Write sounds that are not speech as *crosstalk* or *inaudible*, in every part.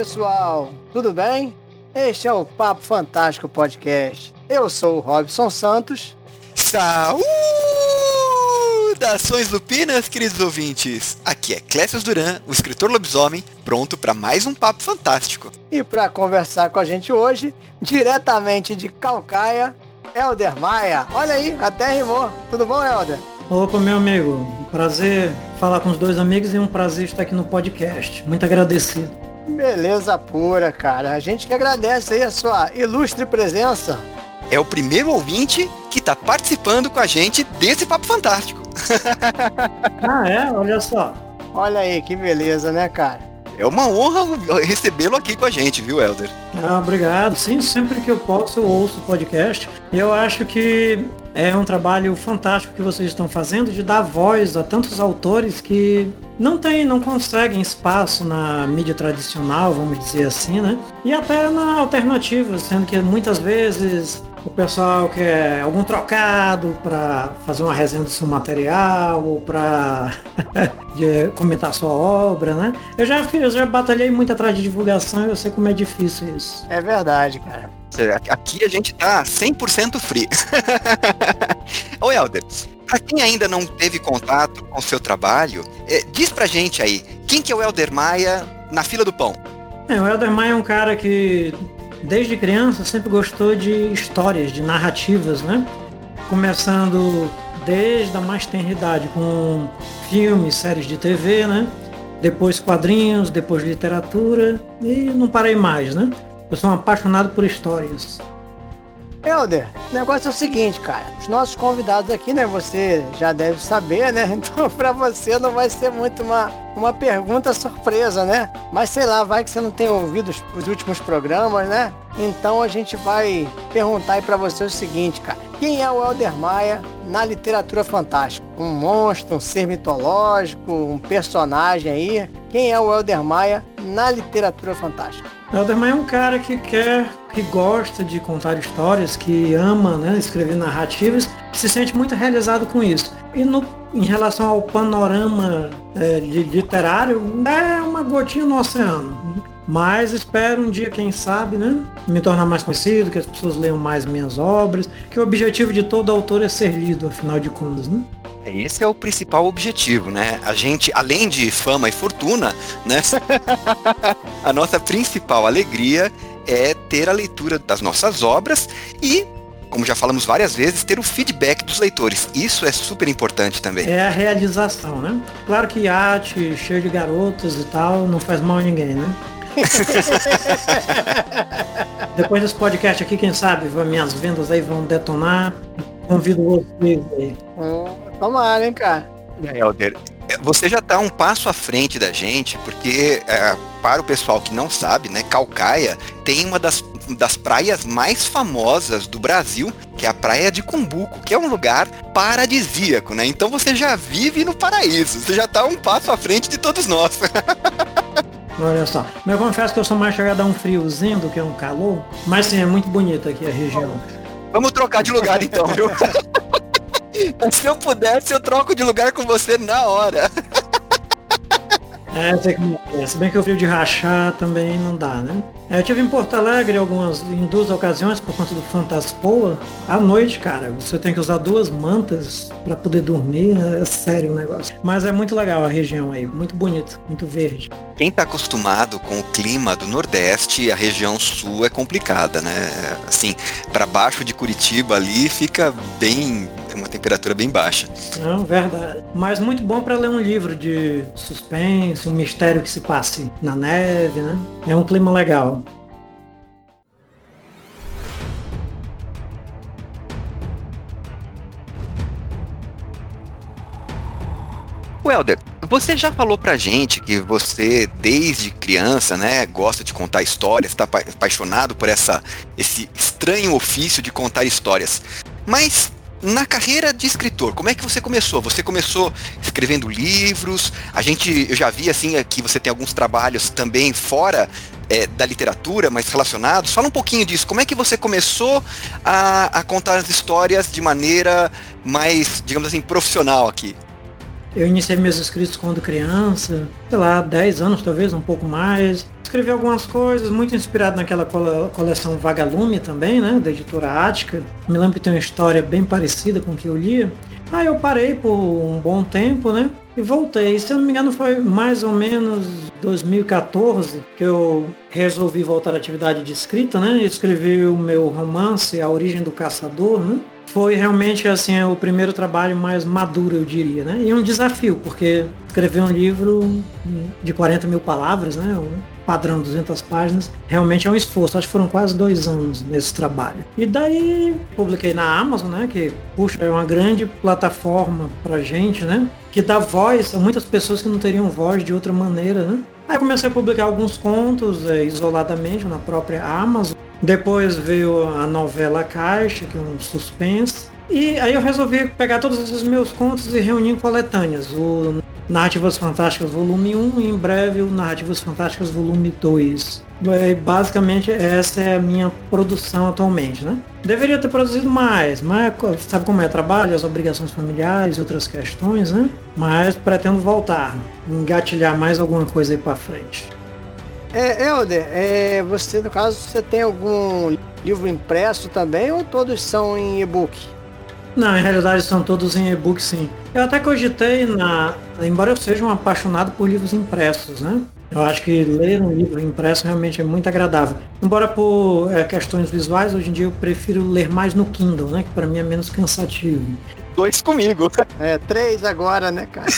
pessoal, tudo bem? Este é o Papo Fantástico Podcast. Eu sou o Robson Santos. Saudações lupinas, queridos ouvintes! Aqui é Clécio Duran, o escritor lobisomem, pronto para mais um Papo Fantástico. E para conversar com a gente hoje, diretamente de Calcaia, Helder Maia. Olha aí, até rimou. Tudo bom, Helder? Opa, meu amigo. Um prazer falar com os dois amigos e um prazer estar aqui no podcast. Muito agradecido. Beleza pura, cara. A gente que agradece aí a sua ilustre presença. É o primeiro ouvinte que está participando com a gente desse Papo Fantástico. *laughs* ah, é? Olha só. Olha aí, que beleza, né, cara? É uma honra recebê-lo aqui com a gente, viu, Helder? Ah, obrigado. Sim, sempre que eu posso eu ouço o podcast. E eu acho que é um trabalho fantástico que vocês estão fazendo de dar voz a tantos autores que não tem, não conseguem espaço na mídia tradicional, vamos dizer assim, né? E até na alternativa, sendo que muitas vezes o pessoal quer algum trocado para fazer uma resenha do seu material ou para *laughs* comentar sua obra, né? Eu já eu já batalhei muito atrás de divulgação e eu sei como é difícil isso. É verdade, cara. Aqui a gente tá 100% free. *laughs* Ô Helder, pra quem ainda não teve contato com o seu trabalho, é, diz pra gente aí, quem que é o Helder Maia na fila do pão? É, o Helder Maia é um cara que desde criança sempre gostou de histórias, de narrativas, né? Começando desde a mais tenra idade com filmes, séries de TV, né? Depois quadrinhos, depois literatura e não parei mais, né? Eu sou um apaixonado por histórias. Helder, o negócio é o seguinte, cara. Os nossos convidados aqui, né? Você já deve saber, né? *laughs* Então, pra você não vai ser muito uma, uma pergunta surpresa, né? Mas sei lá, vai que você não tem ouvido os, os últimos programas, né? Então a gente vai perguntar aí pra você o seguinte, cara. Quem é o Helder Maia na literatura fantástica? Um monstro, um ser mitológico, um personagem aí? Quem é o Helder Maia na literatura fantástica? Elderman é um cara que quer, que gosta de contar histórias, que ama né, escrever narrativas, se sente muito realizado com isso. E no, em relação ao panorama é, de, literário, é uma gotinha no oceano. Mas espero um dia, quem sabe, né, me tornar mais conhecido, que as pessoas leiam mais minhas obras, que o objetivo de todo autor é ser lido, afinal de contas, né? É, esse é o principal objetivo, né? A gente, além de fama e fortuna, né? *laughs* a nossa principal alegria é ter a leitura das nossas obras e, como já falamos várias vezes, ter o feedback dos leitores. Isso é super importante também. É a realização, né? Claro que arte, cheio de garotas e tal, não faz mal a ninguém, né? *laughs* Depois desse podcast aqui, quem sabe, minhas vendas aí vão detonar. Convido vocês aí. Hum. Tomara, hein, cara. Helder, você já está um passo à frente da gente, porque é, para o pessoal que não sabe, né, Calcaia tem uma das, das praias mais famosas do Brasil, que é a praia de Cumbuco, que é um lugar paradisíaco, né? Então você já vive no paraíso, você já está um passo à frente de todos nós. *laughs* Olha só, eu confesso que eu sou mais chegado a um friozinho do que a um calor, mas sim, é muito bonita aqui a região. Vamos trocar de lugar então, viu? *laughs* Se eu pudesse, eu troco de lugar com você na hora. É, sei como é. Se bem que o frio de rachar também não dá, né? É, eu tive em Porto Alegre algumas, em duas ocasiões por conta do Fantaspoa. À noite, cara, você tem que usar duas mantas para poder dormir. É sério o negócio. Mas é muito legal a região aí, muito bonito, muito verde. Quem está acostumado com o clima do Nordeste, a região sul é complicada, né? Assim, para baixo de Curitiba ali fica bem uma temperatura bem baixa. Não, verdade. Mas muito bom para ler um livro de suspense, um mistério que se passe na neve, né? É um clima legal. Welder, você já falou pra gente que você, desde criança, né, gosta de contar histórias, está apaixonado por essa, esse estranho ofício de contar histórias. Mas na carreira de escritor, como é que você começou? Você começou escrevendo livros, a gente, eu já vi assim que você tem alguns trabalhos também fora é, da literatura, mas relacionados. Fala um pouquinho disso. Como é que você começou a, a contar as histórias de maneira mais, digamos assim, profissional aqui? Eu iniciei meus escritos quando criança, sei lá, 10 anos talvez, um pouco mais. Escrevi algumas coisas, muito inspirado naquela coleção Vagalume também, né, da editora Ática. Me lembro que tem uma história bem parecida com o que eu lia. Aí eu parei por um bom tempo, né? E voltei. Se eu não me engano, foi mais ou menos 2014 que eu resolvi voltar à atividade de escrita, né? Escrevi o meu romance A Origem do Caçador, né? Foi realmente assim o primeiro trabalho mais maduro, eu diria, né? E um desafio, porque escrever um livro de 40 mil palavras, né? padrão 200 páginas, realmente é um esforço. Acho que foram quase dois anos nesse trabalho. E daí publiquei na Amazon, né? Que, puxa, é uma grande plataforma pra gente, né? Que dá voz a muitas pessoas que não teriam voz de outra maneira, né? Aí comecei a publicar alguns contos é, isoladamente na própria Amazon. Depois veio a novela Caixa, que é um suspense. E aí eu resolvi pegar todos esses meus contos e reunir em coletâneas. O Narrativas Fantásticas Volume 1 e em breve o Narrativas Fantásticas Volume 2. Basicamente essa é a minha produção atualmente, né? Deveria ter produzido mais, mas sabe como é trabalho, as obrigações familiares e outras questões, né? Mas pretendo voltar, engatilhar mais alguma coisa aí para frente. É, Helder, é, você no caso você tem algum livro impresso também ou todos são em e-book? Não, em realidade são todos em e-book sim. Eu até cogitei na. Embora eu seja um apaixonado por livros impressos, né? Eu acho que ler um livro impresso realmente é muito agradável. Embora por é, questões visuais, hoje em dia eu prefiro ler mais no Kindle, né? Que para mim é menos cansativo. Dois comigo. É, três agora, né, cara? *laughs*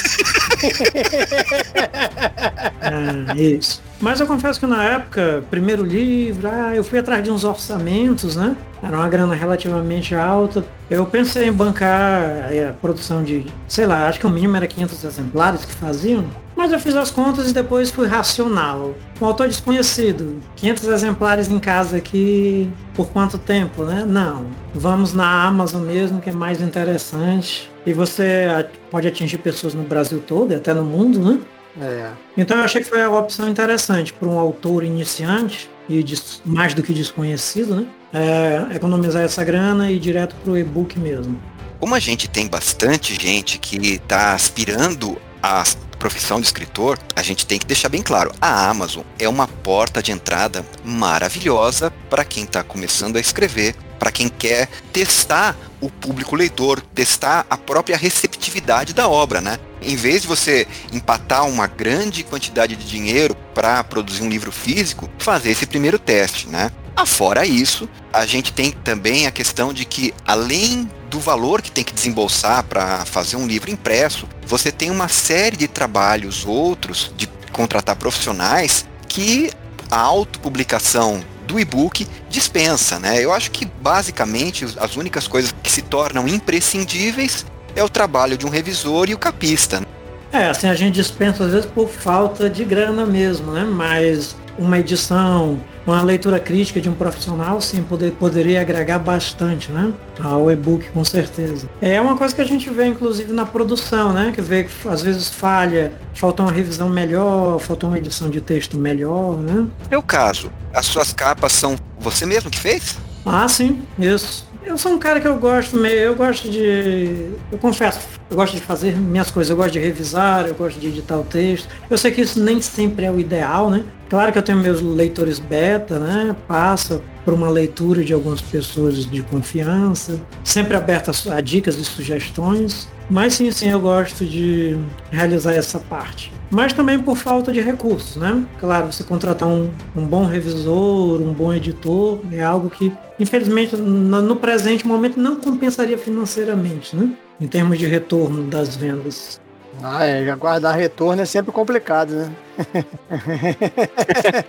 é, isso. Mas eu confesso que na época, primeiro livro, ah, eu fui atrás de uns orçamentos, né? Era uma grana relativamente alta. Eu pensei em bancar a produção de, sei lá, acho que o mínimo era 500 exemplares que faziam. Mas eu fiz as contas e depois fui racional. Um autor desconhecido, 500 exemplares em casa aqui, por quanto tempo, né? Não. Vamos na Amazon mesmo, que é mais interessante. E você pode atingir pessoas no Brasil todo e até no mundo, né? É. Então eu achei que foi uma opção interessante para um autor iniciante e mais do que desconhecido, né? É, economizar essa grana e ir direto para o e-book mesmo. Como a gente tem bastante gente que está aspirando a profissão de escritor, a gente tem que deixar bem claro, a Amazon é uma porta de entrada maravilhosa para quem está começando a escrever, para quem quer testar o público leitor, testar a própria receptividade da obra, né? Em vez de você empatar uma grande quantidade de dinheiro para produzir um livro físico, fazer esse primeiro teste, né? Afora isso, a gente tem também a questão de que, além do valor que tem que desembolsar para fazer um livro impresso, você tem uma série de trabalhos outros de contratar profissionais que a autopublicação do e-book dispensa, né? Eu acho que basicamente as únicas coisas que se tornam imprescindíveis é o trabalho de um revisor e o capista. Né? É, assim, a gente dispensa às vezes por falta de grana mesmo, né? Mas uma edição, uma leitura crítica de um profissional, sim, poder, poderia agregar bastante, né? Ao e-book, com certeza. É uma coisa que a gente vê, inclusive, na produção, né? Que vê que às vezes falha, falta uma revisão melhor, falta uma edição de texto melhor, né? Meu caso, as suas capas são você mesmo que fez? Ah, sim, isso. Eu sou um cara que eu gosto meio, eu gosto de, eu confesso, eu gosto de fazer minhas coisas, eu gosto de revisar, eu gosto de editar o texto. Eu sei que isso nem sempre é o ideal, né? Claro que eu tenho meus leitores beta, né? Passa por uma leitura de algumas pessoas de confiança, sempre aberta a dicas e sugestões. Mas sim, sim, eu gosto de realizar essa parte mas também por falta de recursos, né? Claro, você contratar um, um bom revisor, um bom editor, é algo que, infelizmente, no, no presente momento não compensaria financeiramente, né? Em termos de retorno das vendas. Ah, é, aguardar retorno é sempre complicado, né? *laughs*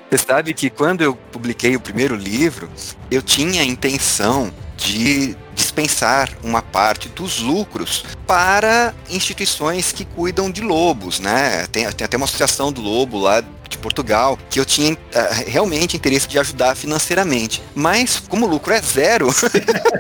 Você sabe que quando eu publiquei o primeiro livro, eu tinha a intenção de dispensar uma parte dos lucros para instituições que cuidam de lobos, né? Tem, tem até uma associação do lobo lá de Portugal que eu tinha uh, realmente interesse de ajudar financeiramente. Mas como o lucro é zero,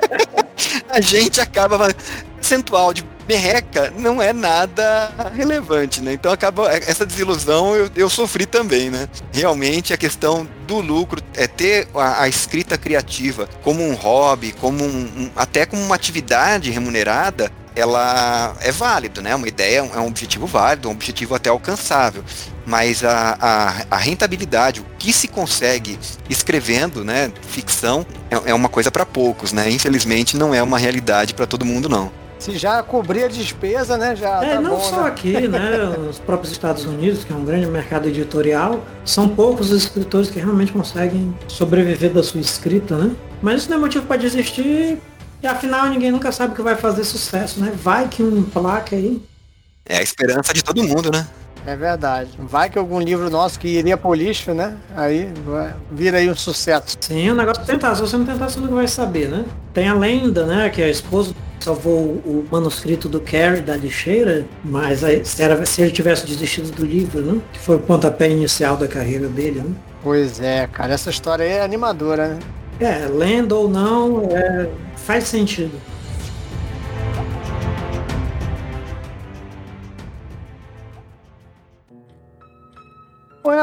*laughs* a gente acaba percentual de merreca não é nada relevante, né? Então acaba essa desilusão eu, eu sofri também, né? Realmente a questão do lucro é ter a, a escrita criativa como um hobby, como um, um, até como uma atividade remunerada ela é válido, né? Uma ideia é um objetivo válido, um objetivo até alcançável. Mas a, a, a rentabilidade, o que se consegue escrevendo, né, ficção, é, é uma coisa para poucos, né? Infelizmente não é uma realidade para todo mundo, não. Se já cobrir a despesa, né? Já é, tá não bom, só né? aqui, né? *laughs* Os próprios Estados Unidos, que é um grande mercado editorial, são poucos os escritores que realmente conseguem sobreviver da sua escrita, né? Mas isso não é motivo para desistir, e afinal ninguém nunca sabe o que vai fazer sucesso, né? Vai que um placa aí. É a esperança de todo mundo, né? É verdade. Vai que algum livro nosso que iria pro lixo, né? Aí vai, vira aí um sucesso. Sim, o negócio é tentar. Se você não tentar, você nunca vai saber, né? Tem a lenda, né? Que a esposa salvou o manuscrito do Carrie da lixeira, mas aí, se, era, se ele tivesse desistido do livro, né? Que foi o pontapé inicial da carreira dele, né? Pois é, cara. Essa história aí é animadora, né? É, lenda ou não, é, faz sentido.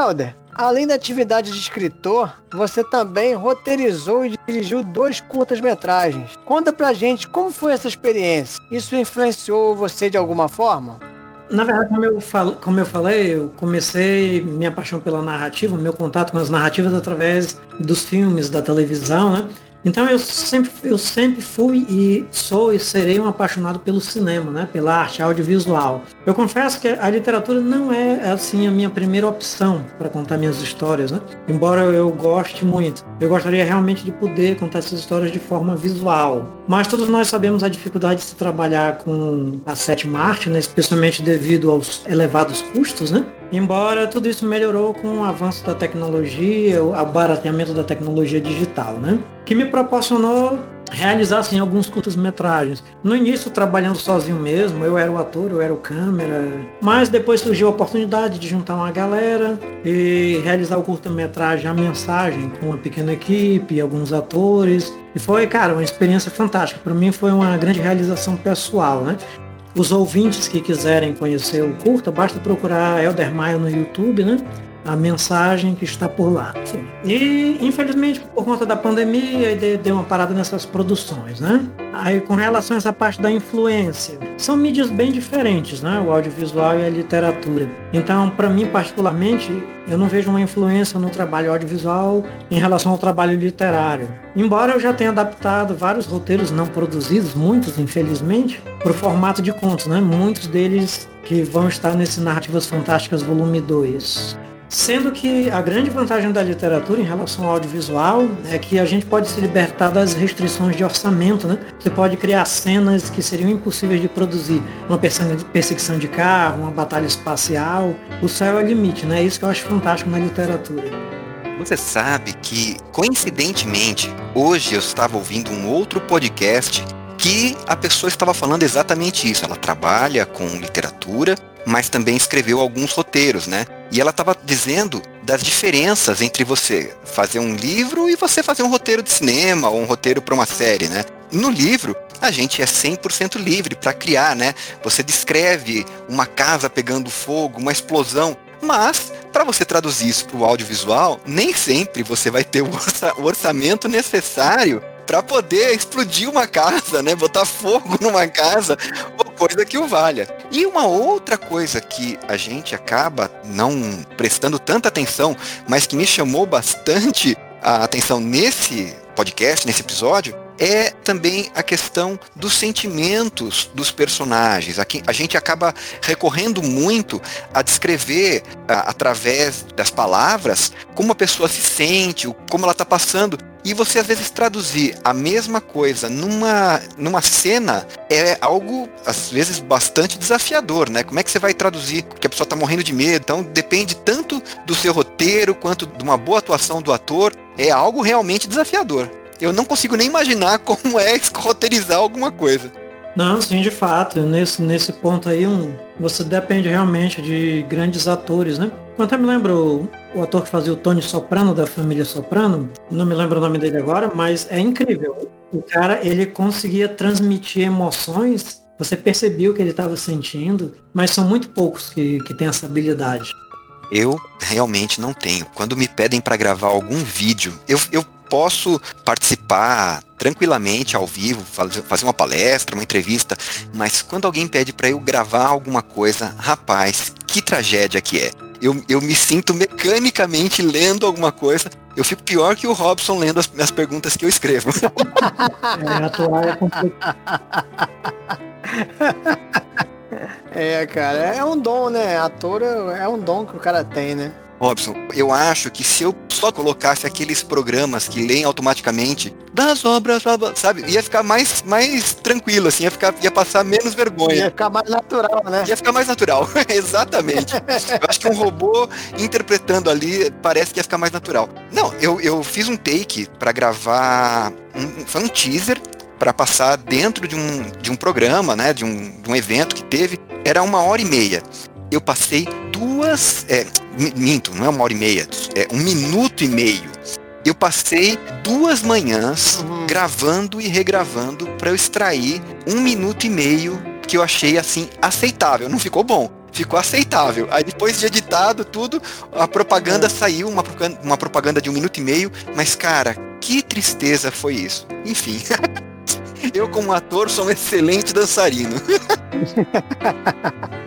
Helder, além da atividade de escritor, você também roteirizou e dirigiu dois curtas-metragens. Conta pra gente como foi essa experiência. Isso influenciou você de alguma forma? Na verdade, como eu, falo, como eu falei, eu comecei minha paixão pela narrativa, meu contato com as narrativas através dos filmes, da televisão, né? Então eu sempre, eu sempre fui e sou e serei um apaixonado pelo cinema, né? Pela arte audiovisual. Eu confesso que a literatura não é assim a minha primeira opção para contar minhas histórias, né? Embora eu goste muito. Eu gostaria realmente de poder contar essas histórias de forma visual. Mas todos nós sabemos a dificuldade de se trabalhar com a sétima arte, né? especialmente devido aos elevados custos, né? Embora tudo isso melhorou com o avanço da tecnologia, o abarateamento da tecnologia digital, né? Que me proporcionou realizar assim, alguns curtas-metragens. No início, trabalhando sozinho mesmo, eu era o ator, eu era o câmera, mas depois surgiu a oportunidade de juntar uma galera e realizar o curta-metragem A Mensagem com uma pequena equipe, alguns atores. E foi, cara, uma experiência fantástica. Para mim foi uma grande realização pessoal, né? Os ouvintes que quiserem conhecer o curta, basta procurar Elder Maia no YouTube, né? A mensagem que está por lá. E, infelizmente, por conta da pandemia, deu uma parada nessas produções, né? Aí, com relação a essa parte da influência, são mídias bem diferentes, né? O audiovisual e a literatura. Então, para mim, particularmente, eu não vejo uma influência no trabalho audiovisual em relação ao trabalho literário. Embora eu já tenha adaptado vários roteiros não produzidos, muitos, infelizmente, para o formato de contos, né? Muitos deles que vão estar nesse Narrativas Fantásticas Volume 2. Sendo que a grande vantagem da literatura em relação ao audiovisual é que a gente pode se libertar das restrições de orçamento, né? Você pode criar cenas que seriam impossíveis de produzir. Uma perseguição de carro, uma batalha espacial. O céu é o limite, né? É isso que eu acho fantástico na literatura. Você sabe que, coincidentemente, hoje eu estava ouvindo um outro podcast que a pessoa estava falando exatamente isso. Ela trabalha com literatura, mas também escreveu alguns roteiros, né? E ela estava dizendo das diferenças entre você fazer um livro e você fazer um roteiro de cinema ou um roteiro para uma série, né? No livro, a gente é 100% livre para criar, né? Você descreve uma casa pegando fogo, uma explosão, mas para você traduzir isso para o audiovisual, nem sempre você vai ter o orçamento necessário para poder explodir uma casa, né? Botar fogo numa casa, ou coisa que o valha. E uma outra coisa que a gente acaba não prestando tanta atenção, mas que me chamou bastante a atenção nesse podcast, nesse episódio, é também a questão dos sentimentos dos personagens. Aqui a gente acaba recorrendo muito a descrever a, através das palavras como a pessoa se sente, como ela está passando. E você às vezes traduzir a mesma coisa numa, numa cena é algo, às vezes, bastante desafiador, né? Como é que você vai traduzir? Porque a pessoa está morrendo de medo. Então depende tanto do seu roteiro quanto de uma boa atuação do ator. É algo realmente desafiador. Eu não consigo nem imaginar *laughs* como é roteirizar alguma coisa. Não, sim, de fato. Nesse, nesse ponto aí, um, você depende realmente de grandes atores, né? Eu até me lembro o ator que fazia o Tony Soprano, da família Soprano, não me lembro o nome dele agora, mas é incrível. O cara, ele conseguia transmitir emoções, você percebia o que ele estava sentindo, mas são muito poucos que, que têm essa habilidade. Eu realmente não tenho. Quando me pedem para gravar algum vídeo, eu, eu posso participar tranquilamente ao vivo, fazer uma palestra, uma entrevista, mas quando alguém pede para eu gravar alguma coisa, rapaz, que tragédia que é. Eu, eu me sinto mecanicamente lendo alguma coisa. Eu fico pior que o Robson lendo as, as perguntas que eu escrevo. *laughs* É, atuar é complicado. *laughs* É, cara, é um dom, né? Ator é um dom que o cara tem, né? Robson, eu acho que se eu só colocasse aqueles programas que leem automaticamente das obras, sabe, ia ficar mais, mais tranquilo, assim, ia, ficar, ia passar menos vergonha. Ia ficar mais natural, né? Ia ficar mais natural, *laughs* exatamente. eu acho que um robô interpretando ali parece que ia ficar mais natural. Não, eu, eu fiz um take para gravar, um, foi um teaser para passar dentro de um, de um programa, né, de um, de um evento que teve, era uma hora e meia. Eu passei duas, é, minto, não é uma hora e meia, é um minuto e meio. Eu passei duas manhãs uhum. gravando e regravando para eu extrair um minuto e meio que eu achei assim aceitável. Não ficou bom, ficou aceitável. Aí depois de editado tudo, a propaganda uhum. saiu, uma, uma propaganda de um minuto e meio, mas cara, que tristeza foi isso. Enfim. *laughs* Eu, como ator, sou um excelente dançarino. *laughs*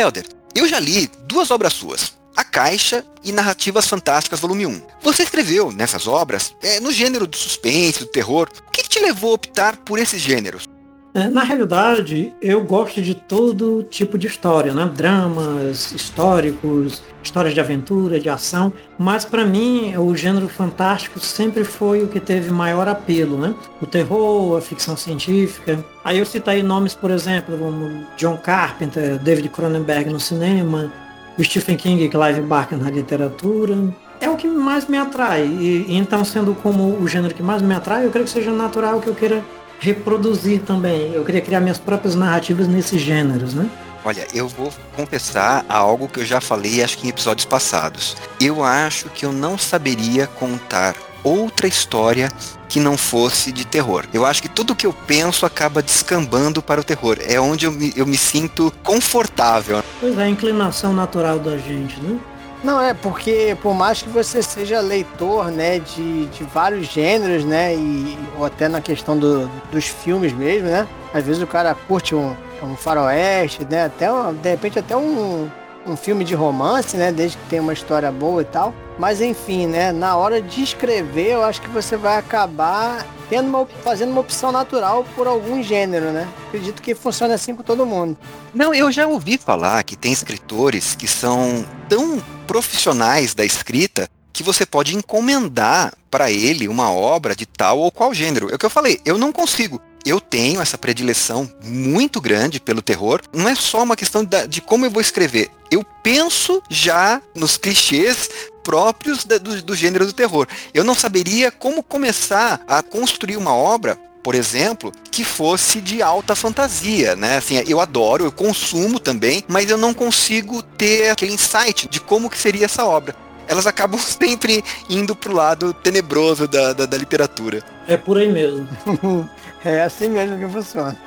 Helder, eu já li duas obras suas. A Caixa e Narrativas Fantásticas, volume 1. Você escreveu nessas obras é, no gênero do suspense, do terror. O que, te levou a optar por esses gêneros? É, na realidade, eu gosto de todo tipo de história, né? Dramas históricos, histórias de aventura, de ação, mas para mim o gênero fantástico sempre foi o que teve maior apelo, né? O terror, a ficção científica. Aí eu citei nomes, por exemplo, como John Carpenter, David Cronenberg no cinema, Stephen King e Clive Barker na literatura. É o que mais me atrai. E, então, sendo como o gênero que mais me atrai, eu creio que seja natural que eu queira reproduzir também. Eu queria criar minhas próprias narrativas nesses gêneros, né? Olha, eu vou confessar algo que eu já falei, acho que em episódios passados. Eu acho que eu não saberia contar outra história que não fosse de terror. Eu acho que tudo que eu penso acaba descambando para o terror. É onde eu me, eu me sinto confortável. Pois é, a inclinação natural da gente, né? Não, é porque por mais que você seja leitor, né, de, de vários gêneros, né, e, ou até na questão do, dos filmes mesmo, né, às vezes o cara curte um, um faroeste, né, até, de repente até um, um filme de romance, né? Desde que tenha uma história boa e tal. Mas enfim, né? Na hora de escrever, eu acho que você vai acabar tendo uma, fazendo uma opção natural por algum gênero, né? Acredito que funciona assim com todo mundo. Não, eu já ouvi falar que tem escritores que são tão profissionais da escrita que você pode encomendar para ele uma obra de tal ou qual gênero. É o que eu falei, eu não consigo eu tenho essa predileção muito grande pelo terror. Não é só uma questão de, de como eu vou escrever. Eu penso já nos clichês próprios da, do, do gênero do terror. Eu não saberia como começar a construir uma obra por exemplo, que fosse de alta fantasia, né? Assim, eu adoro, eu consumo também, mas eu não consigo ter aquele insight de como que seria essa obra. Elas acabam *laughs* sempre indo pro lado tenebroso da, da, da literatura. É por aí mesmo. *laughs* É assim mesmo que funciona.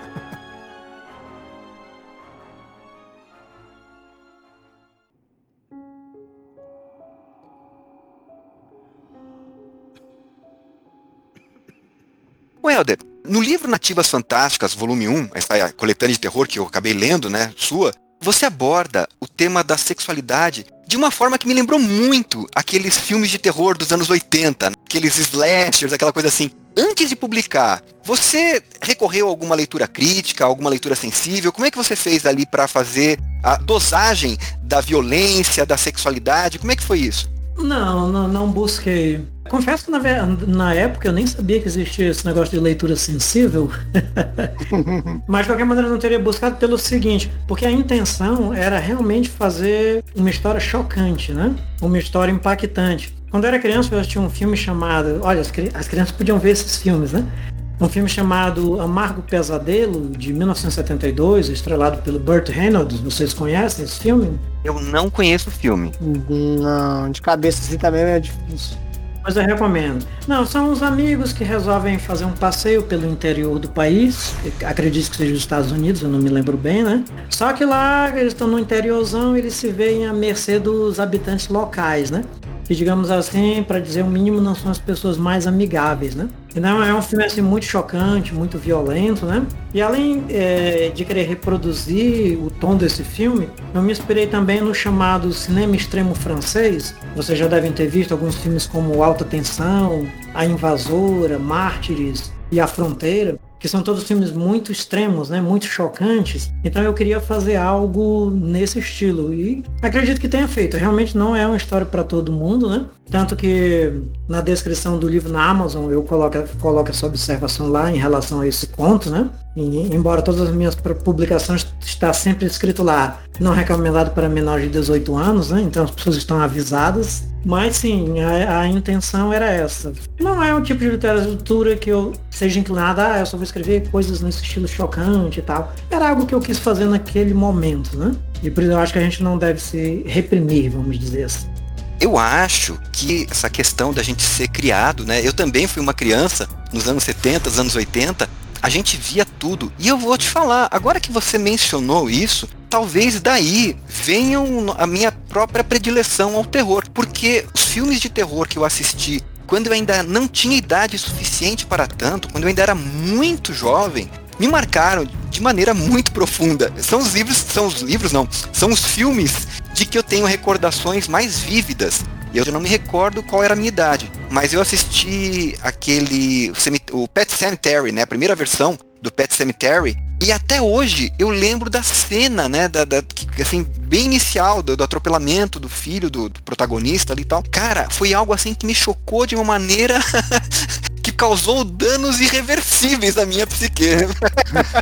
O Helder, no livro Nativas Fantásticas, volume 1, essa coletânea de terror que eu acabei lendo, né, sua, você aborda o tema da sexualidade de uma forma que me lembrou muito aqueles filmes de terror dos anos 80, né? aqueles slashers, aquela coisa assim. Antes de publicar, você recorreu a alguma leitura crítica, alguma leitura sensível? Como é que você fez ali para fazer a dosagem da violência, da sexualidade? Como é que foi isso? Não, não, não busquei. Confesso que na, na, época eu nem sabia que existia esse negócio de leitura sensível. *laughs* Mas de qualquer maneira eu não teria buscado pelo seguinte, porque a intenção era realmente fazer uma história chocante, né? Uma história impactante. Quando eu era criança eu assisti um filme chamado. Olha, as, as crianças podiam ver esses filmes, né? Um filme chamado Amargo Pesadelo, de 1972, estrelado pelo Burt Reynolds. Vocês conhecem esse filme? Eu não conheço o filme. Não, de cabeça assim também é difícil. Mas eu recomendo. Não, são uns amigos que resolvem fazer um passeio pelo interior do país. Acredito que seja os Estados Unidos, eu não me lembro bem, né? Só que lá eles estão no interiorzão, eles se veem à mercê dos habitantes locais, né? que digamos assim, para dizer o mínimo, não são as pessoas mais amigáveis, né? Então é um filme assim muito chocante, muito violento, né? E além é, de querer reproduzir o tom desse filme, eu me inspirei também no chamado cinema extremo francês. Vocês já devem ter visto alguns filmes como Alta Tensão, A Invasora, Mártires e A Fronteira que são todos filmes muito extremos, né, muito chocantes. Então eu queria fazer algo nesse estilo e acredito que tenha feito. Realmente não é uma história para todo mundo, né? Tanto que na descrição do livro na Amazon eu coloco, coloco essa observação lá em relação a esse conto, né? E, embora todas as minhas publicações está sempre escrito lá, não recomendado para menores de 18 anos, né? Então as pessoas estão avisadas. Mas sim, a, a, intenção era essa. Não é um tipo de literatura que eu seja inclinado, ah, eu só vou escrever coisas nesse estilo chocante e tal. Era algo que eu quis fazer naquele momento, né? E por isso eu acho que a gente não deve se reprimir, vamos dizer assim. Eu acho que essa questão da gente ser criado, né? Eu também fui uma criança nos anos 70, anos 80, a gente via tudo. E eu vou te falar, agora que você mencionou isso, talvez daí venham a minha própria predileção ao terror, porque os filmes de terror que eu assisti quando eu ainda não tinha idade suficiente para tanto, quando eu ainda era muito jovem, me marcaram de maneira muito profunda. São os livros, são os livros não, são os filmes de que eu tenho recordações mais vívidas. Eu não me recordo qual era a minha idade, mas eu assisti aquele o Pet Cemetery, né, a primeira versão do Pet Cemetery, e até hoje eu lembro da cena, né, da, da assim, bem inicial do, do atropelamento do filho do, do, protagonista ali e tal. Cara, foi algo assim que me chocou de uma maneira *laughs* que causou danos irreversíveis na minha psique.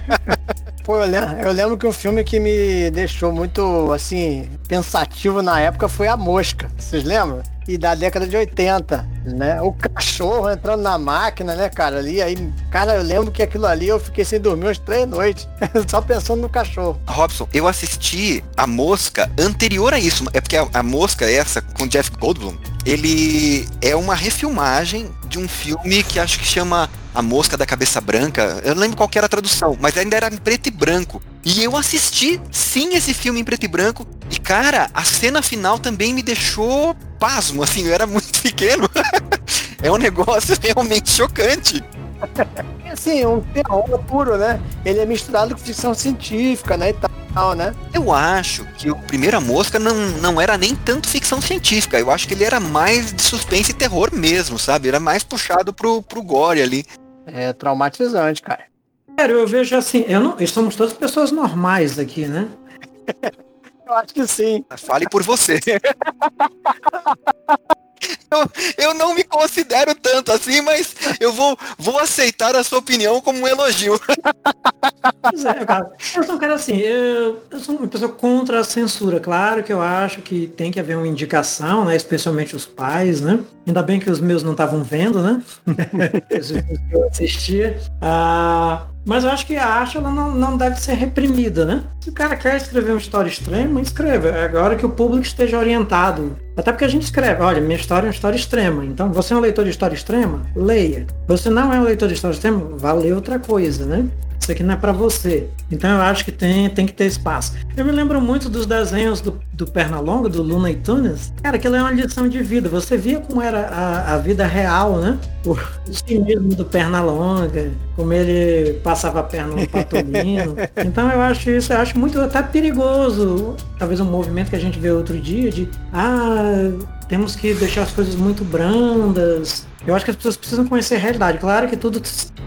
*laughs* Pô, eu lembro, eu lembro que um filme que me deixou muito, assim, pensativo na época foi A Mosca. Vocês lembram? E da década de 80, né? O cachorro entrando na máquina, né, cara? Ali, aí, cara, eu lembro que aquilo ali eu fiquei sem dormir umas três noites, *laughs* só pensando no cachorro. Robson, eu assisti A Mosca anterior a isso. É porque a, a Mosca, essa, com Jeff Goldblum, ele é uma refilmagem de um filme que acho que chama a Mosca da Cabeça Branca. Eu não lembro qual era a tradução, mas ainda era em preto e branco. E eu assisti, sim, esse filme em preto e branco. E, cara, a cena final também me deixou pasmo, assim, eu era muito *laughs* pequeno. é um negócio *laughs* realmente chocante. Assim, um terror puro, né? Ele é misturado com ficção científica, né? E tal, né? Eu acho que o Primeira Mosca não, não era nem tanto ficção científica. Eu acho que ele era mais de suspense e terror mesmo, sabe? Era mais puxado pro, pro gore ali. É traumatizante, cara. Sério, eu vejo assim, eu não, somos todas pessoas normais aqui, né? *laughs* eu acho que sim. Fale por você. *laughs* Eu, eu, não me considero tanto assim, mas eu vou, vou aceitar a sua opinião como um elogio. Pois é, cara. Eu sou um cara assim, eu, eu, sou uma pessoa contra a censura. Claro que eu acho que tem que haver uma indicação, né? Especialmente os pais, né? Ainda bem que os meus não estavam vendo, né? *laughs* eu assistia. Ah, mas eu acho que a arte ela não, não deve ser reprimida, né? Se o cara quer escrever uma história extrema, escreva. É agora que o público esteja orientado. Até porque a gente escreve, olha, minha história é uma história extrema. Então, você é um leitor de história extrema? Leia. Você não é um leitor de história extrema? Vá ler outra coisa, né? Isso aqui não é para você. Então eu acho que tem, tem que ter espaço. Eu me lembro muito dos desenhos do, do Pernalonga, do Luna e Tunes. Cara, aquilo é uma lição de vida. Você via como era a, a vida real, né? O cinismo do Pernalonga, como ele passava a perna no patolino. *laughs* Então eu acho isso, eu acho muito até perigoso. Talvez um movimento que a gente vê outro dia de ah, temos que deixar as coisas muito brandas, eu acho que as pessoas precisam conhecer a realidade. Claro que tudo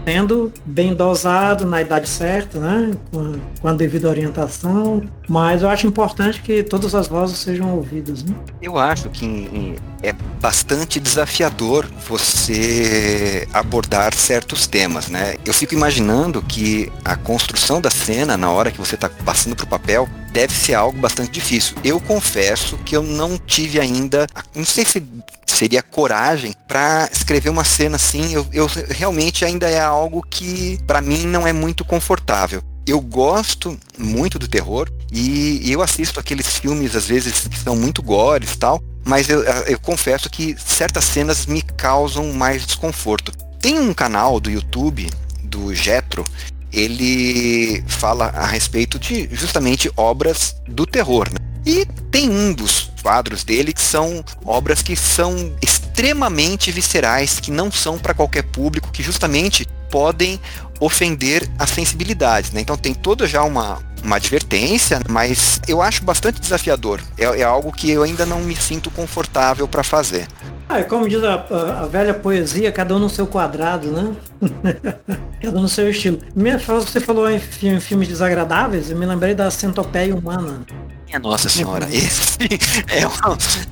sendo bem dosado, na idade certa, né? Com, com a devida orientação. Mas eu acho importante que todas as vozes sejam ouvidas. Né? Eu acho que é bastante desafiador você abordar certos temas, né? Eu fico imaginando que a construção da cena, na hora que você está passando para o papel, deve ser algo bastante difícil. Eu confesso que eu não tive ainda, não sei se seria coragem para escrever uma cena assim. Eu, eu realmente ainda é algo que para mim não é muito confortável. Eu gosto muito do terror e, eu assisto aqueles filmes às vezes que são muito gores e tal, mas eu, eu confesso que certas cenas me causam mais desconforto. Tem um canal do YouTube do Jetro, ele fala a respeito de justamente obras do terror. Né? E tem um dos quadros dele que são obras que são extremamente viscerais, que não são para qualquer público, que justamente podem ofender as sensibilidades. Né? Então tem toda já uma, uma advertência, mas eu acho bastante desafiador. É, é algo que eu ainda não me sinto confortável para fazer. Ah, é como diz a, a, a, velha poesia, cada um no seu quadrado, né? *laughs* cada um no seu estilo. Você falou em, em filmes desagradáveis, eu me lembrei da centopeia humana. Minha nossa senhora, esse *laughs* é o,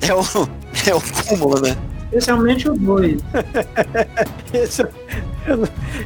é o, é o cúmulo, né? Especialmente o 2. *laughs* esse, eu,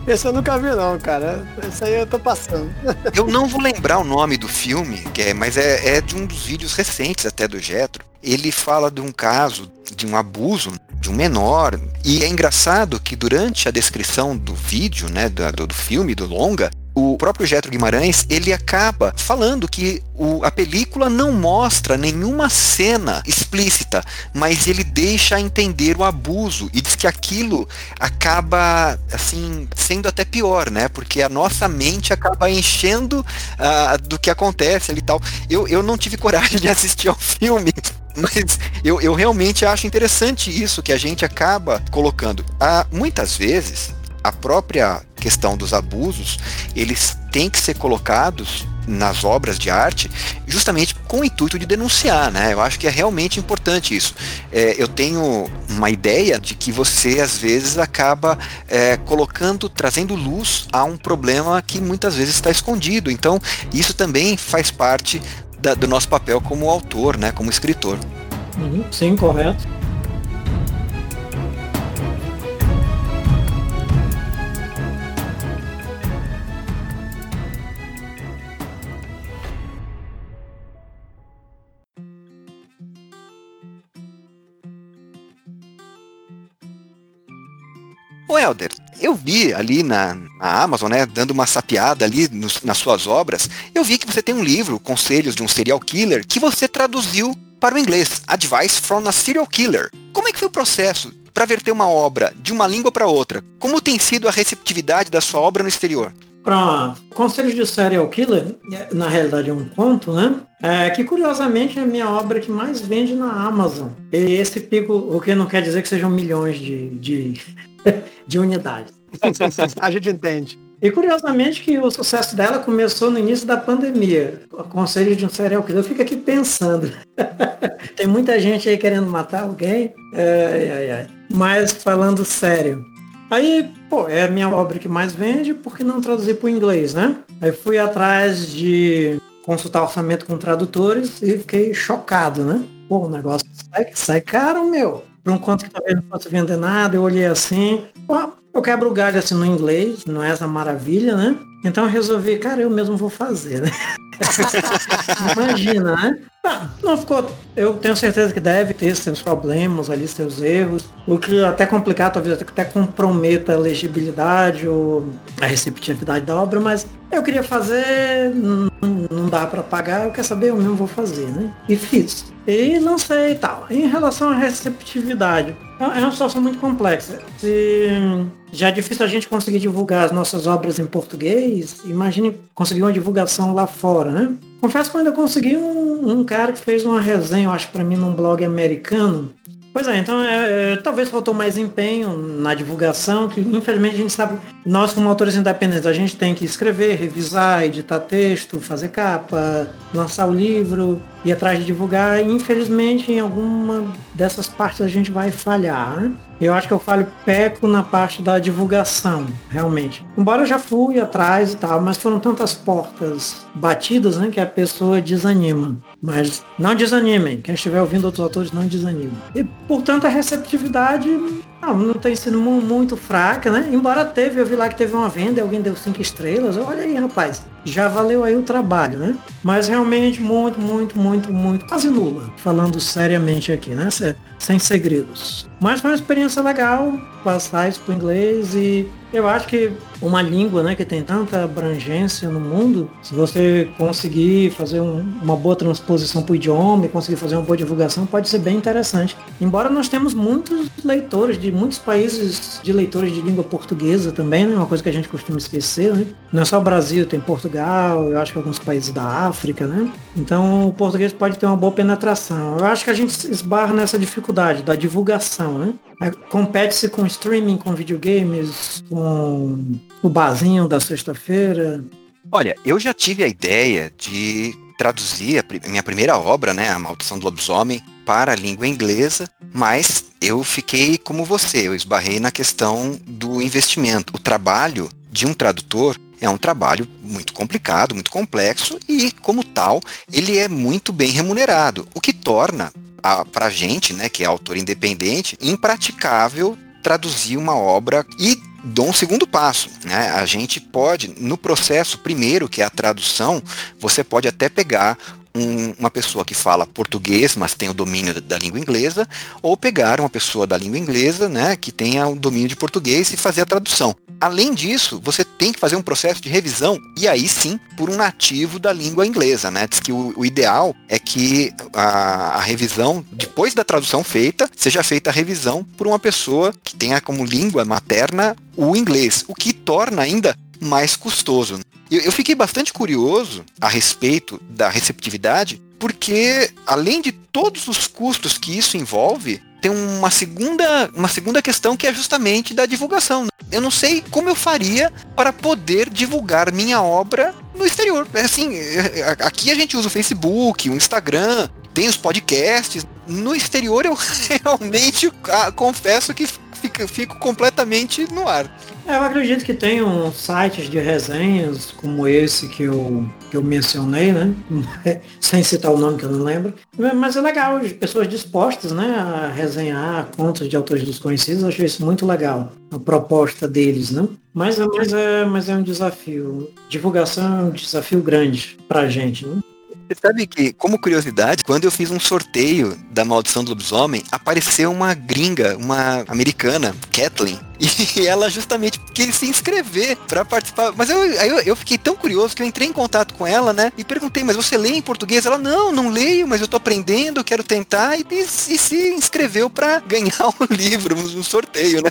esse eu nunca vi não, cara. Esse aí eu tô passando. eu não vou lembrar o nome do filme, é, mas é, é de um dos vídeos recentes até do Jetro. Ele fala de um caso de um abuso de um menor. E é engraçado que durante a descrição do vídeo, né, do, do filme, do longa, o próprio Getro Guimarães, ele acaba falando que o, a película não mostra nenhuma cena explícita, mas ele deixa entender o abuso e diz que aquilo acaba, assim, sendo até pior, né? Porque a nossa mente acaba enchendo uh, do que acontece ali e tal. Eu, eu não tive coragem de assistir ao filme, *laughs* mas eu, eu realmente acho interessante isso que a gente acaba colocando. Ah, muitas vezes, a própria questão dos abusos, eles têm que ser colocados nas obras de arte justamente com o intuito de denunciar, né? Eu acho que é realmente importante isso. É, eu tenho uma ideia de que você às vezes acaba é, colocando, trazendo luz a um problema que muitas vezes está escondido. Então isso também faz parte da, do nosso papel como autor, né? Como escritor. Uhum, sim, correto. Ô Helder, eu vi ali na, na, Amazon, né, dando uma sapiada ali nos, nas suas obras, eu vi que você tem um livro, Conselhos de um Serial Killer, que você traduziu para o inglês, Advice from a Serial Killer. Como é que foi o processo para verter uma obra de uma língua para outra? Como tem sido a receptividade da sua obra no exterior? Para Conselhos de Serial Killer, na realidade é um conto, né? É, que curiosamente é a minha obra que mais vende na Amazon. E esse pico, o que não quer dizer que sejam milhões de, de de unidades. *laughs* A gente entende. E curiosamente que o sucesso dela começou no início da pandemia. O conselho de um serial killer. Eu fico aqui pensando. *laughs* Tem muita gente aí querendo matar alguém. Ai, ai, ai. Mas falando sério. Aí, pô, é a minha obra que mais vende, porque não traduzir para o inglês, né? Aí fui atrás de consultar orçamento com tradutores e fiquei chocado, né? Pô, o negócio sai, sai caro, meu por um quanto que talvez não possa vender nada, eu olhei assim, eu quebro o galho assim no inglês, não é essa maravilha, né? Então eu resolvi, cara, eu mesmo vou fazer, né? *laughs* Imagina, né? Ah, não ficou. Eu tenho certeza que deve ter seus problemas ali, seus erros. O que até complicar, talvez até comprometa a legibilidade ou a receptividade da obra, mas eu queria fazer, não, não dá para pagar, eu quero saber, eu mesmo vou fazer, né? E fiz. E não sei e tal. Em relação à receptividade, é, é uma situação muito complexa. Se já é difícil a gente conseguir divulgar as nossas obras em português, imagine conseguir uma divulgação lá fora, né? Confesso que eu ainda consegui um, um cara que fez uma resenha, eu acho, para mim, num blog americano, Pois é, então é, é, talvez faltou mais empenho na divulgação, que infelizmente a gente sabe, nós como autores independentes, a gente tem que escrever, revisar, editar texto, fazer capa, lançar o livro, ir atrás de divulgar, infelizmente em alguma dessas partes a gente vai falhar. Né? Eu acho que eu falho peco na parte da divulgação, realmente. Embora eu já fui atrás e tal, mas foram tantas portas batidas, né, que a pessoa desanima. Mas não desanimem. Quem estiver ouvindo outros autores, não desanimem. E, portanto, a receptividade não, não tem sido muito fraca, né? Embora teve, eu vi lá que teve uma venda, alguém deu cinco estrelas. Olha aí, rapaz. Já valeu aí o trabalho, né? Mas realmente muito, muito, muito, muito, quase nula, falando seriamente aqui, né? Sem segredos. Mas foi uma experiência legal passar isso para inglês e eu acho que uma língua né, que tem tanta abrangência no mundo, se você conseguir fazer um, uma boa transposição para o idioma e conseguir fazer uma boa divulgação, pode ser bem interessante. Embora nós temos muitos leitores de muitos países de leitores de língua portuguesa também, né, uma coisa que a gente costuma esquecer. Né? Não é só o Brasil, tem Portugal, eu acho que alguns países da África. Né? Então o português pode ter uma boa penetração. Eu acho que a gente esbarra nessa dificuldade da divulgação. Né? Compete-se com streaming, com videogames, com o barzinho da sexta-feira. Olha, eu já tive a ideia de traduzir a minha primeira obra, né, A Maldição do Lobisomem, para a língua inglesa, mas eu fiquei como você, eu esbarrei na questão do investimento. O trabalho de um tradutor é um trabalho muito complicado, muito complexo e, como tal, ele é muito bem remunerado, o que torna para a gente, né, que é autor independente, impraticável traduzir uma obra e dou um segundo passo, né? A gente pode, no processo primeiro, que é a tradução, você pode até pegar um, uma pessoa que fala português, mas tem o domínio da, língua inglesa, ou pegar uma pessoa da língua inglesa, né, que tenha o domínio de português e fazer a tradução. Além disso, você tem que fazer um processo de revisão, e aí sim, por um nativo da língua inglesa, né? Diz que o, o ideal é que a, a, revisão, depois da tradução feita, seja feita a revisão por uma pessoa que tenha como língua materna o inglês, o que torna ainda mais custoso. Eu, eu fiquei bastante curioso a respeito da receptividade, porque além de todos os custos que isso envolve, tem uma segunda, uma segunda questão que é justamente da divulgação. Eu não sei como eu faria para poder divulgar minha obra no exterior. É assim, é, é, aqui a gente usa o Facebook, o Instagram, tem os podcasts. No exterior eu *laughs* realmente ah, confesso que fico, fico completamente no ar. É, eu acredito que tem um sites de resenhas como esse que eu, que eu mencionei, né? *laughs* Sem citar o nome que eu não lembro. Mas é legal, pessoas dispostas né, a resenhar contos de autores desconhecidos, eu achei isso muito legal. A proposta deles, né? Mas, mas, é, mas é um desafio. Divulgação é um desafio grande pra gente, né? Você sabe que, como curiosidade, quando eu fiz um sorteio da Maldição do Lobisomem, apareceu uma gringa, uma americana, Kathleen, *laughs* e ela justamente quis se inscrever para participar. Mas eu, eu, eu, fiquei tão curioso que eu entrei em contato com ela, né? E perguntei, mas você lê em português? Ela, não, não leio, mas eu tô aprendendo, quero tentar. E, e, e se inscreveu para ganhar *laughs* um livro, um, um sorteio, né?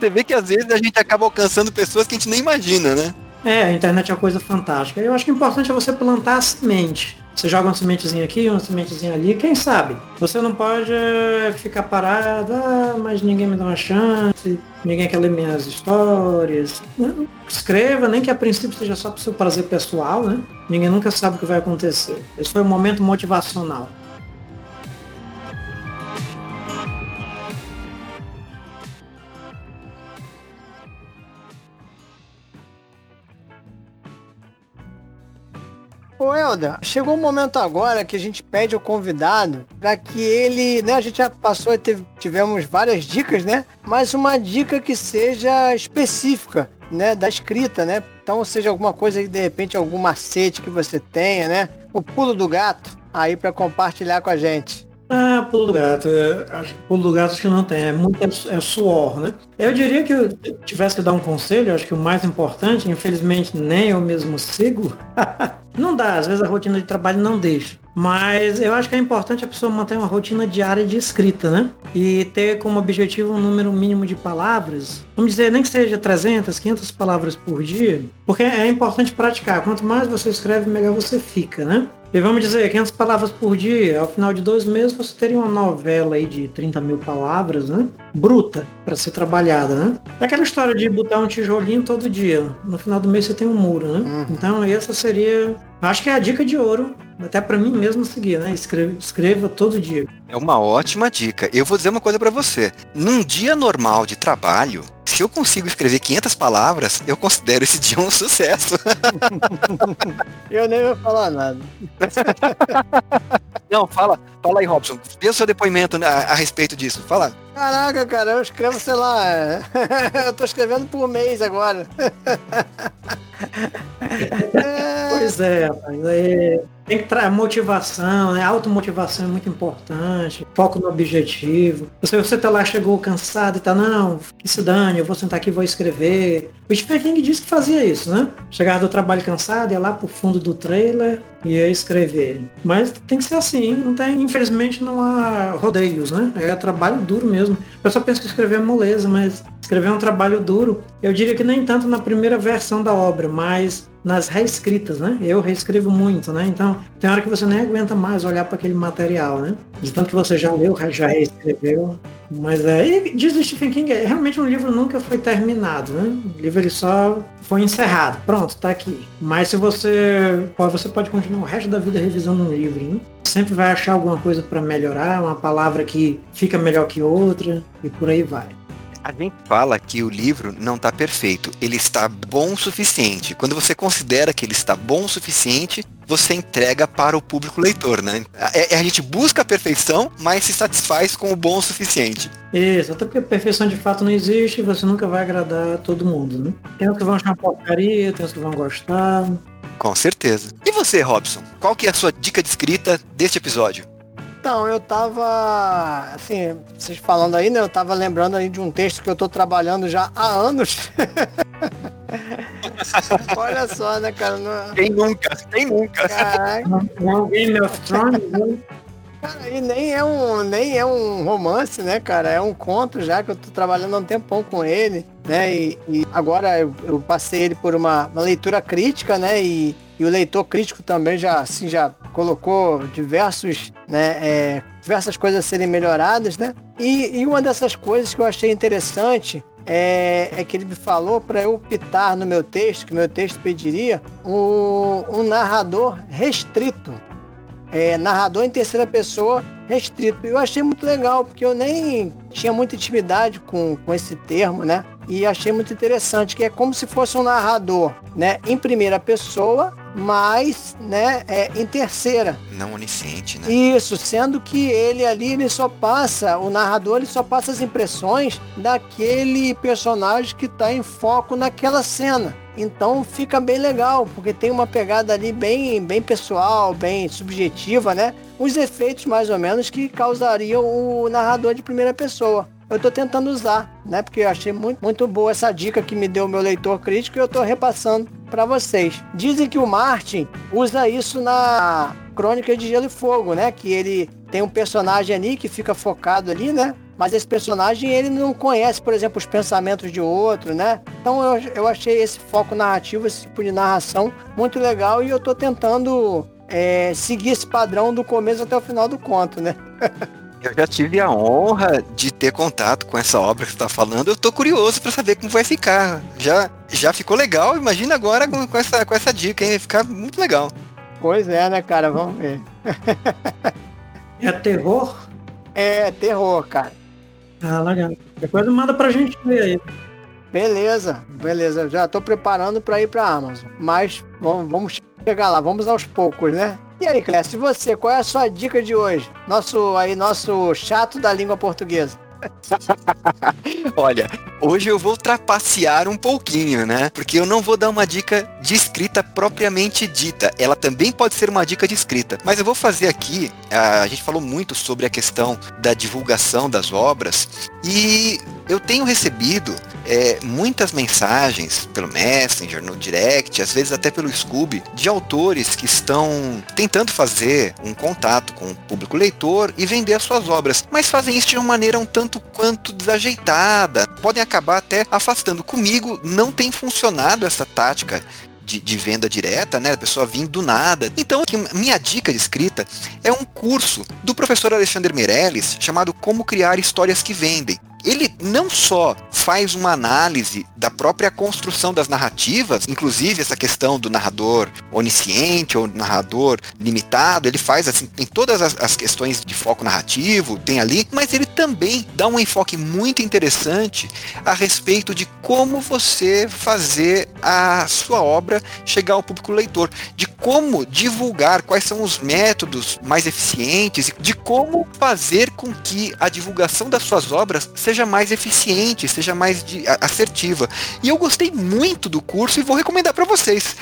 Você vê que às vezes a gente acaba alcançando pessoas que a gente nem imagina, né? É, a internet é uma coisa fantástica. Eu acho que o importante é você plantar a semente. Você joga uma sementezinha aqui, uma sementezinha ali, quem sabe? Você não pode eh, ficar parado, ah, mas ninguém me dá uma chance, ninguém quer ler minhas histórias. Escreva, nem que a princípio seja só para o seu prazer pessoal, né? Ninguém nunca sabe o que vai acontecer. Esse foi um momento motivacional. Ô Helder, chegou o um momento agora que a gente pede ao convidado para que ele, né, a gente já passou e teve, tivemos várias dicas, né? Mas uma dica que seja específica, né, da escrita, né? Então, seja alguma coisa que de repente algum macete que você tenha, né? O pulo do gato aí para compartilhar com a gente. Ah, pulo do gato. É, acho que pulo do gato acho que não tem. É muito é, suor, né? Eu diria que eu tivesse que dar um conselho, acho que o mais importante, infelizmente nem eu mesmo sigo. *laughs* não dá, às vezes a rotina de trabalho não deixa. Mas eu acho que é importante a pessoa manter uma rotina diária de escrita, né? E ter como objetivo um número mínimo de palavras. Vamos dizer, nem que seja 300, 500 palavras por dia. Porque é importante praticar. Quanto mais você escreve, melhor você fica, né? E vamos dizer, 500 palavras por dia, ao final de dois meses você teria uma novela aí de 30 mil palavras, né? Bruta, para ser trabalhada, né? É aquela história de botar um tijolinho todo dia. No final do mês você tem um muro, né? Uhum. Então essa seria, acho que é a dica de ouro, até para mim mesmo seguir, né? Escreva, escreva todo dia. É uma ótima dica. Eu vou dizer uma coisa para você. Num dia normal de trabalho, se eu consigo escrever 500 palavras, eu considero esse dia um sucesso. eu nem vou falar nada. Não, fala, fala aí, Robson. Dê o seu depoimento a, a respeito disso. Fala. Caraca, cara, eu escrevo, sei lá, *laughs* eu tô escrevendo por mês agora. pois é, rapaz. É, tem que trazer motivação, né? Automotivação é muito importante. Foco no objetivo. Se você tá lá, chegou cansado e tá, não, que se dane, eu vvou sentar aqui e vou escrever. O Stephen King disse que fazia isso, né? Chegava do trabalho cansado, ia lá pro fundo do trailer e ia escrever. Mas tem que ser assim, não tem, infelizmente não há rodeios, né? É trabalho duro mesmo. Eu pessoa pensa que escrever é moleza, mas escrever é um trabalho duro. Eu diria que nem tanto na primeira versão da obra, mas nas reescritas, né? Eu reescrevo muito, né? Então, tem hora que você nem aguenta mais olhar para aquele material, né? De tanto que você já leu, já reescreveu. Mas é, diz o Stephen King, é, realmente um livro nunca foi terminado, né? O livro ele só foi encerrado. Pronto, tá aqui. Mas se você, você pode continuar o resto da vida revisando um livro, né? Sempre vai achar alguma coisa para melhorar, uma palavra que fica melhor que outra e por aí vai. A gente fala que o livro não está perfeito, ele está bom o suficiente. Quando você considera que ele está bom o suficiente, você entrega para o público leitor, né? É, é, a gente busca a perfeição, mas se satisfaz com o bom o suficiente. Isso, até porque a perfeição de fato não existe e você nunca vai agradar todo mundo, né? Tem os que vão achar porcaria, tem os que vão gostar. Com certeza. E você, Robson? Qual que é a sua dica de escrita deste episódio? Então, eu tava, assim, vocês falando aí, né? Eu tava lembrando aí de um texto que eu tô trabalhando já há anos. *laughs* Olha só, né, cara? Não... Quem nunca? Quem nunca? Caraca. Não, Game of Thrones, né? Cara, e nem é um nem é um romance, né, cara? É um conto já que eu tô trabalhando há um tempão com ele, né? E, e agora eu, eu, passei ele por uma, uma leitura crítica, né? E, e o leitor crítico também já assim já colocou diversos, né, é, diversas coisas a serem melhoradas, né? E, e, uma dessas coisas que eu achei interessante é, é que ele me falou para eu optar no meu texto, que meu texto pediria, um, um narrador restrito. É, narrador em terceira pessoa restrito. Eu achei muito legal, porque eu nem tinha muita intimidade com, com esse termo, né? E achei muito interessante, que é como se fosse um narrador, né? Em primeira pessoa, mas né, é, em terceira. Não onisciente, né? Isso, sendo que ele ali ele só passa, o narrador ele só passa as impressões daquele personagem que está em foco naquela cena. Então fica bem legal, porque tem uma pegada ali bem, bem pessoal, bem subjetiva, né? Os efeitos mais ou menos que causariam o narrador de primeira pessoa eu estou tentando usar, né? Porque eu achei muito, muito boa essa dica que me deu o meu leitor crítico e eu estou repassando para vocês. Dizem que o Martin usa isso na Crônica de Gelo e Fogo, né? Que ele tem um personagem ali que fica focado ali, né? Mas esse personagem ele não conhece, por exemplo, os pensamentos de outro, né? Então eu, eu achei esse foco narrativo, esse tipo de narração muito legal e eu estou tentando é, seguir esse padrão do começo até o final do conto, né? *laughs* Eu já tive a honra de ter contato com essa obra que você está falando. Eu tô curioso para saber como vai ficar. Já, já ficou legal, imagina agora com, com, essa, com essa dica, hein? Vai ficar muito legal. Pois é, né, cara? Vamos ver. é terror? *laughs* É, terror, cara. Ah, legal. Depois manda pra gente ver aí. Beleza, beleza. Já tô preparando para ir pra Amazon. Mas vamos, vamos chegar lá, vamos aos poucos, né? E aí, Clécio, você, qual é a sua dica de hoje? Nosso aí, nosso chato da língua portuguesa. *laughs* Olha, hoje eu vou trapacear um pouquinho, né? Porque eu não vou dar uma dica de escrita propriamente dita. Ela também pode ser uma dica de escrita. Mas eu vou fazer aqui. A gente falou muito sobre a questão da divulgação das obras. E eu tenho recebido é, muitas mensagens pelo Messenger, no Direct, às vezes até pelo Scooby, de autores que estão tentando fazer um contato com o público leitor e vender as suas obras, mas fazem isso de uma maneira um tanto quanto desajeitada. Podem acabar até afastando. Comigo não tem funcionado essa tática de, de, venda direta, né? A pessoa vindo do nada. Então, minha dica de escrita é um curso do professor Alexandre Meirelles chamado Como Criar Histórias que Vendem. Ele não só faz uma análise da própria construção das narrativas, inclusive essa questão do narrador onisciente ou narrador limitado, ele faz assim, tem todas as, as questões de foco narrativo, tem ali, mas ele também dá um enfoque muito interessante a respeito de como você fazer a sua obra chegar ao público leitor, de como divulgar, quais são os métodos mais eficientes, de como fazer com que a divulgação das suas obras seja mais eficiente, seja mais assertiva. E eu gostei muito do curso e vou recomendar para vocês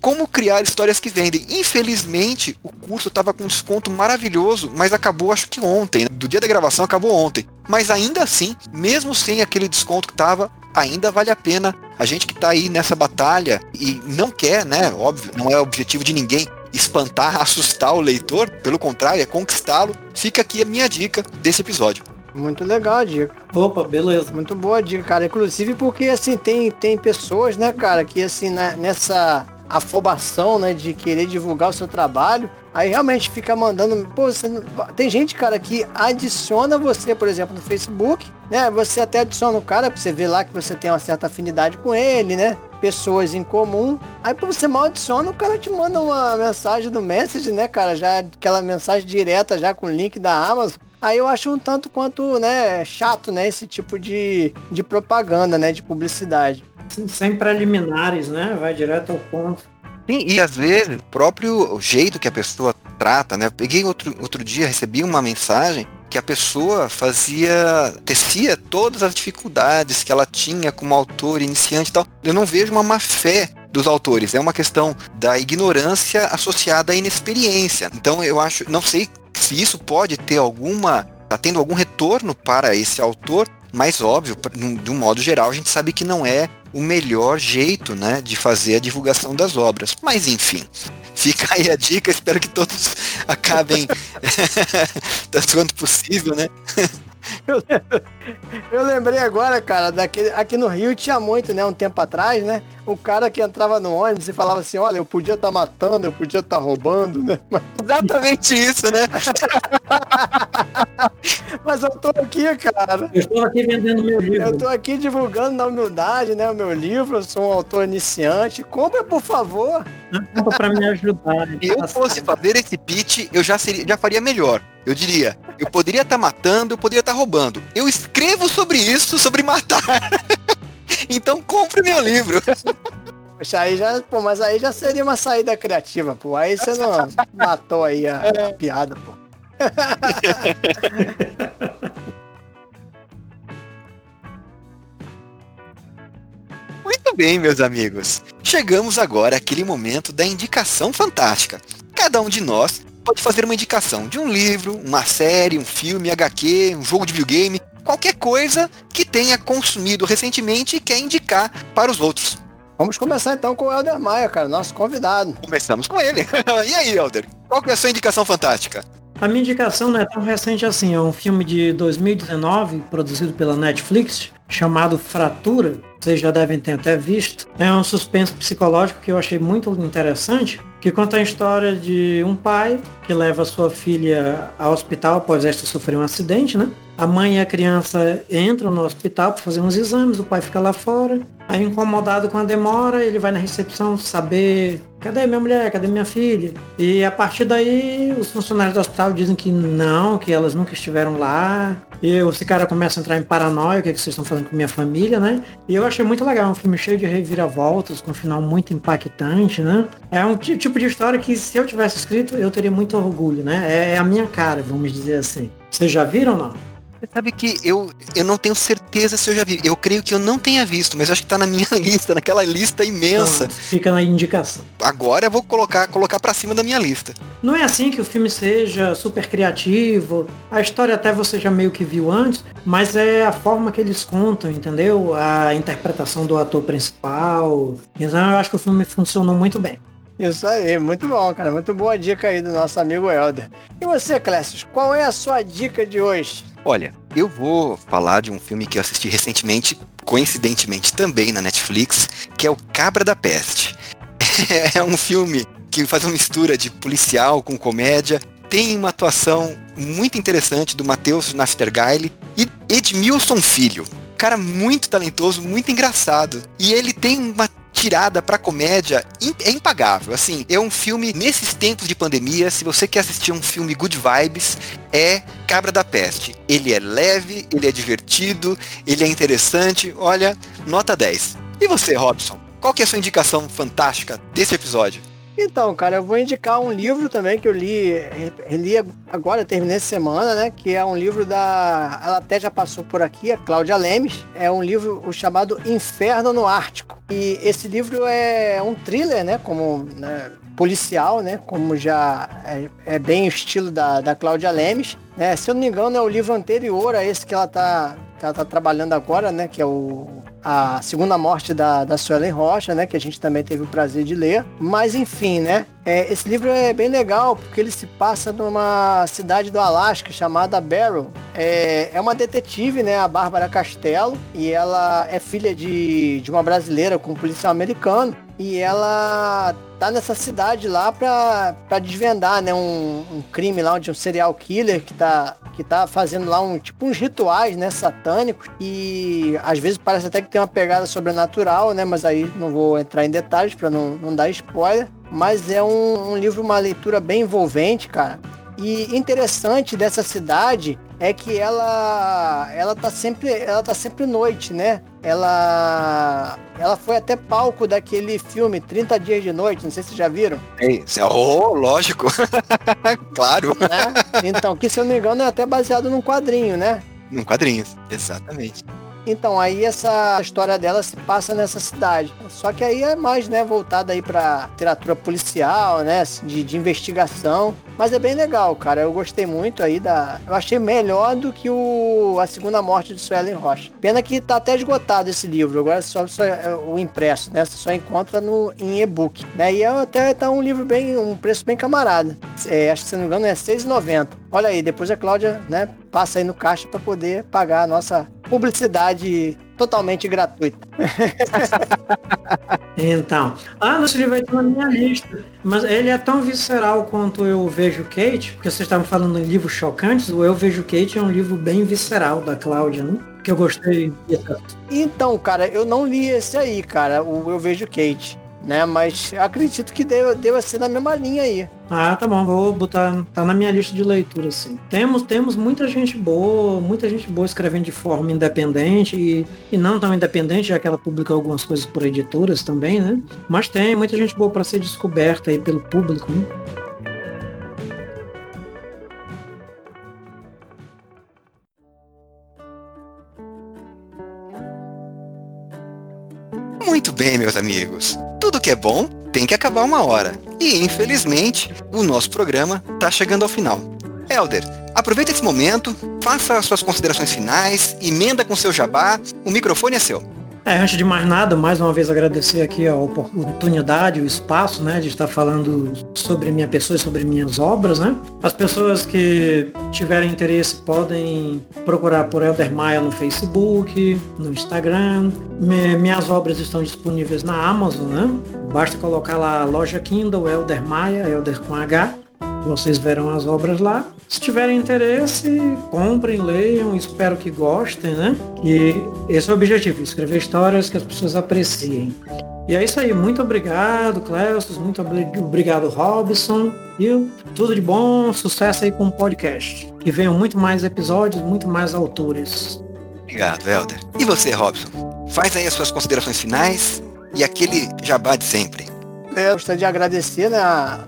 como criar histórias que vendem. Infelizmente, o curso estava com um desconto maravilhoso, mas acabou acho que ontem. Né? Do dia da gravação acabou ontem. Mas ainda assim, mesmo sem aquele desconto que estava, ainda vale a pena. A gente que está aí nessa batalha e não quer, né? Óbvio, não é objetivo de ninguém espantar, *laughs* assustar o leitor, pelo contrário, é conquistá-lo. Fica aqui a minha dica desse episódio. Muito legal a dica. Opa, beleza. Muito boa dica, cara. Inclusive porque, assim, tem, tem pessoas, né, cara, que, assim, né, nessa afobação, né, de querer divulgar o seu trabalho, aí realmente fica mandando, pô, você, tem gente, cara, que adiciona você, por exemplo, no Facebook, né, você até adiciona o cara, pra você ver lá que você tem uma certa afinidade com ele, né, pessoas em comum, aí pra você mal adiciona, o cara te manda uma mensagem do Message, né, cara, já aquela mensagem direta já com link da Amazon, Aí eu acho um tanto quanto, né, chato, né, esse tipo de, de propaganda, né, de publicidade. Sem preliminares, né? Vai direto ao ponto. Sim, e às vezes, o próprio jeito que a pessoa trata, né? Eu peguei outro, outro dia, recebi uma mensagem que a pessoa fazia, tecia todas as dificuldades que ela tinha como autor iniciante e tal. Eu não vejo uma má fé dos autores, é uma questão da ignorância associada à inexperiência. Então eu acho, não sei se isso pode ter alguma, tá tendo algum retorno para esse autor, mas óbvio, de um modo geral, a gente sabe que não é o melhor jeito, né, de fazer a divulgação das obras. Mas enfim, fica aí a dica, espero que todos *laughs* acabem *laughs* tanto quanto possível, né? *laughs* Eu, eu lembrei agora, cara, daquele, aqui no Rio tinha muito, né, um tempo atrás, né? O cara que entrava no ônibus e falava assim, olha, eu podia estar tá matando, eu podia estar tá roubando, né? Mas... Exatamente isso, né? *laughs* Mas eu tô aqui, cara. Eu estou aqui vendendo meu livro. Eu tô aqui divulgando na humildade, né, o meu livro, eu sou um autor iniciante. Compra, por favor. Compra pra me ajudar. *laughs* Se eu fosse fazer esse pitch, eu já, seria, já faria melhor. Eu diria, eu poderia estar tá matando, eu poderia estar tá roubando. Eu escrevo sobre isso, sobre matar. *laughs* então compre meu livro. Poxa, aí já, pô, mas aí já seria uma saída criativa, pô. Aí você não matou aí a, a piada, pô. *laughs* Muito bem, meus amigos. Chegamos agora àquele momento da indicação fantástica. Cada um de nós pode fazer uma indicação de um livro, uma série, um filme, HQ, um jogo de videogame, qualquer coisa que tenha consumido recentemente e quer indicar para os outros. Vamos começar então com o Helder Maia, cara, nosso convidado. Começamos com ele. *laughs* e aí, Helder? Qual que é a sua indicação fantástica? A minha indicação não é tão recente assim, é um filme de 2019, produzido pela Netflix, chamado Fratura. Vocês já devem ter até visto. É um suspense psicológico que eu achei muito interessante, que conta a história de um pai que leva sua filha ao hospital após esta sofrer um acidente, né? A mãe e a criança entram no hospital para fazer uns exames, o pai fica lá fora. Aí incomodado com a demora, ele vai na recepção saber cadê minha mulher, cadê minha filha? E a partir daí os funcionários do hospital dizem que não, que elas nunca estiveram lá. E esse cara começa a entrar em paranoia, o que, é que vocês estão fazendo com minha família, né? E eu achei muito legal, um filme cheio de reviravoltas, com um final muito impactante, né? É um tipo de história que se eu tivesse escrito, eu teria muito orgulho, né? É, é a minha cara, vamos dizer assim. Vocês já viram ou não? Você sabe que eu, eu não tenho certeza se eu já vi. Eu creio que eu não tenha visto, mas acho que tá na minha *laughs* lista, naquela lista imensa. Então, fica na indicação. Agora eu vou colocar, colocar para cima da minha lista. Não é assim que o filme seja super criativo. A história até você já meio que viu antes, mas é a forma que eles contam, entendeu? A interpretação do ator principal. Então eu acho que o filme funcionou muito bem. Isso aí, muito bom, cara. Muito boa dica aí do nosso amigo Helder. E você, Clécio, qual é a sua dica de hoje? Olha, eu vou falar de um filme que eu assisti recentemente, coincidentemente também na Netflix, que é o Cabra da Peste. *laughs* é um filme que faz uma mistura de policial com comédia, tem uma atuação muito interessante do Matheus Naftergaile e Edmilson Filho. Cara muito talentoso, muito engraçado. E ele tem uma tirada pra comédia é impagável. Assim, é um filme nesses tempos de pandemia. Se você quer assistir um filme good vibes, é Cabra da Peste. Ele é leve, ele é divertido, ele é interessante. Olha, nota 10. E você, Robson? Qual que é a sua indicação fantástica desse episódio? Então, cara, eu vou indicar um livro também que eu li, li agora, terminei essa semana, né? Que é um livro da. Ela até já passou por aqui, a Cláudia Lemes. É um livro chamado Inferno no Ártico. E esse livro é um thriller, né? Como né, policial, né? Como já é, é bem o estilo da, da Cláudia Lemes. Né? Se eu não me engano, é o livro anterior a esse que ela tá, que ela tá trabalhando agora, né? Que é o a segunda morte da, da Suelen Rocha, né? Que a gente também teve o prazer de ler. Mas enfim, né? É, esse livro é bem legal porque ele se passa numa cidade do Alasca chamada Barrow. É, é uma detetive, né? A Bárbara Castelo. E ela é filha de, de uma brasileira com um policial americano. E ela tá nessa cidade lá pra desvendar, né, um, um crime lá de um serial killer que tá, que tá fazendo lá um, tipo uns rituais, né, satânicos e às vezes parece até que tem uma pegada sobrenatural, né, mas aí não vou entrar em detalhes para não, não dar spoiler, mas é um, um livro, uma leitura bem envolvente, cara. E interessante dessa cidade é que ela ela tá sempre ela tá sempre noite, né? Ela ela foi até palco daquele filme 30 dias de noite, não sei se já viram. É, oh, lógico. *laughs* claro. Né? Então, que se eu não me engano é até baseado num quadrinho, né? Num quadrinho, exatamente. Então, aí essa história dela se passa nessa cidade. Só que aí é mais, né, voltada aí pra literatura policial, né, de, de investigação. Mas é bem legal, cara. Eu gostei muito aí da... Eu achei melhor do que o... A Segunda Morte de Suelen Rocha. Pena que tá até esgotado esse livro. Agora só, só é o impresso, né? Você só encontra no, em e-book. Né? E é até tá um livro bem... Um preço bem camarada. É, acho que se não me engano é R$6,90. Olha aí, depois a Cláudia, né, passa aí no caixa para poder pagar a nossa publicidade totalmente gratuita. *laughs* então, ah, nosso livro vai estar na minha lista, mas ele é tão visceral quanto Eu Vejo Kate, porque vocês estavam falando em livros chocantes, o Eu Vejo Kate é um livro bem visceral da Cláudia, né? Que eu gostei. Então, cara, eu não li esse aí, cara, o Eu Vejo Kate né? Mas acredito que deva, deva ser na mesma linha aí. Ah, tá bom, vou botar, tá na minha lista de leitura, sim. Temos, temos muita gente boa, muita gente boa escrevendo de forma independente e, e não tão independente, já que ela publica algumas coisas por editoras também, né? Mas tem muita gente boa para ser descoberta aí pelo público, né? Muito bem, meus amigos. Tudo que é bom tem que acabar uma hora. E, infelizmente, o nosso programa está chegando ao final. Elder, aproveita esse momento, faça as suas considerações finais, emenda com seu jabá, o microfone é seu. É, antes de mais nada, mais uma vez agradecer aqui a oportunidade, o espaço, né, de estar falando sobre minha pessoa e sobre minhas obras, né. As pessoas que tiverem interesse podem procurar por Elder Maia no Facebook, no Instagram. Minhas obras estão disponíveis na Amazon, né. Basta colocar lá a loja Kindle, Elder Maia, Elder com H. Vocês verão as obras lá. Se tiverem interesse, comprem, leiam, espero que gostem, né? E esse é o objetivo, escrever histórias que as pessoas apreciem. E é isso aí, muito obrigado, Clécio, muito obrigado, Robson. E tudo de bom, sucesso aí com o podcast. Que venham muito mais episódios, muito mais autores. Obrigado, Helder. E você, Robson? Faz aí as suas considerações finais e aquele jabá de sempre. Eu gostaria de agradecer, né,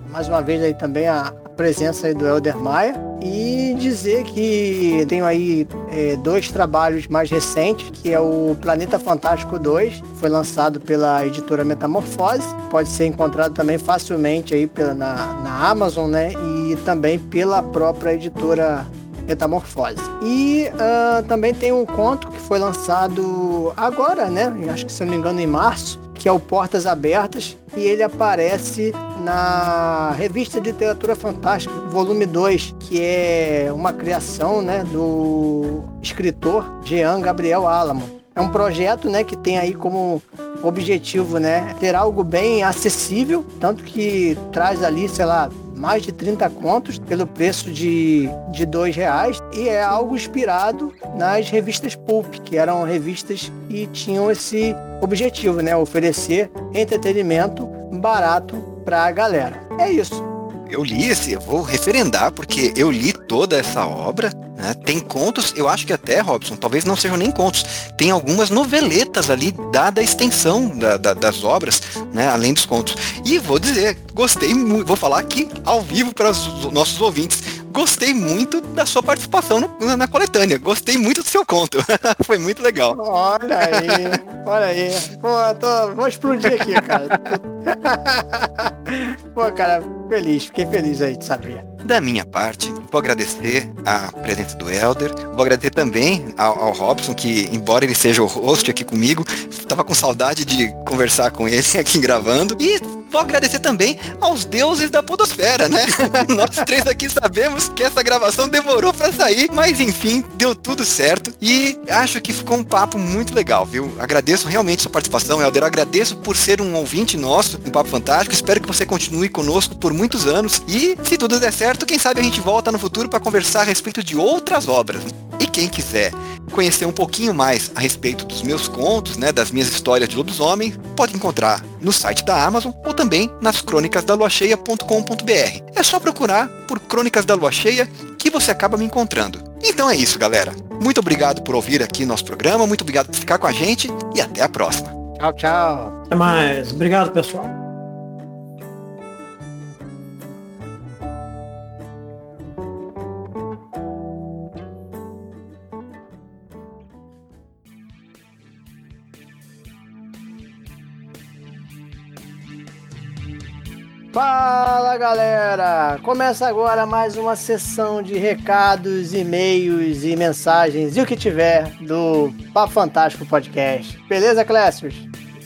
mais uma vez aí também a presença aí do Elder Maia e dizer que tenho aí é, dois trabalhos mais recentes, que é o Planeta Fantástico 2, foi lançado pela editora Metamorfose, pode ser encontrado também facilmente aí pela, na, na Amazon, né? E também pela própria editora Metamorfose. E uh, também tem um conto que foi lançado agora, né? Acho que se não me engano em março, que é o Portas Abertas, e ele aparece na revista de Literatura Fantástica, volume 2, que é uma criação né, do escritor Jean Gabriel Alamo. É um projeto né, que tem aí como objetivo né, ter algo bem acessível, tanto que traz ali, sei lá, mais de 30 contos pelo preço de, de dois reais e é algo inspirado nas revistas Pulp, que eram revistas que tinham esse objetivo, né? Oferecer entretenimento barato para a galera. É isso eu li esse, eu vou referendar, porque eu li toda essa obra. Né? Tem contos, eu acho que até, Robson, talvez não sejam nem contos. Tem algumas noveletas ali, dada a extensão da, da, das obras, né? além dos contos. E vou dizer, gostei muito, vou falar aqui ao vivo para os nossos ouvintes gostei muito da sua participação no, na coletânea. Gostei muito do seu conto. *laughs* Foi muito legal. Olha aí, olha aí. Pô, tô, vou explodir aqui, cara. *laughs* Pô, cara, feliz, fiquei feliz aí de saber. Da minha parte, vou agradecer a presença do Elder, vou agradecer também ao, ao Robson, que embora ele seja o host aqui comigo, estava com saudade de conversar com ele *laughs* aqui gravando. E vou agradecer também aos deuses da podosfera, né? *laughs* Nós três aqui sabemos que essa gravação demorou para sair, mas enfim, deu tudo certo e acho que ficou um papo muito legal, viu? Agradeço realmente sua participação, Elder. Agradeço por ser um ouvinte nosso no Papo Fantástico. Espero que você continue conosco por muitos anos e, se tudo der certo, quem sabe a gente volta no futuro para conversar a respeito de outras obras. E quem quiser conhecer um pouquinho mais a respeito dos meus contos, né, das minhas histórias de lobisomem, pode encontrar no site da Amazon ou também nas crônicasdaluacheia.com.br. É só procurar por Crônicas da Lua Cheia que você acaba me encontrando. Então é isso, galera. Muito obrigado por ouvir aqui nosso programa, muito obrigado por ficar com a gente e até a próxima. Tchau, tchau. Até mais. Obrigado, pessoal. Fala galera! Começa agora mais uma sessão de recados, e-mails e mensagens e o que tiver do Papo Fantástico Podcast. Beleza, Clécius?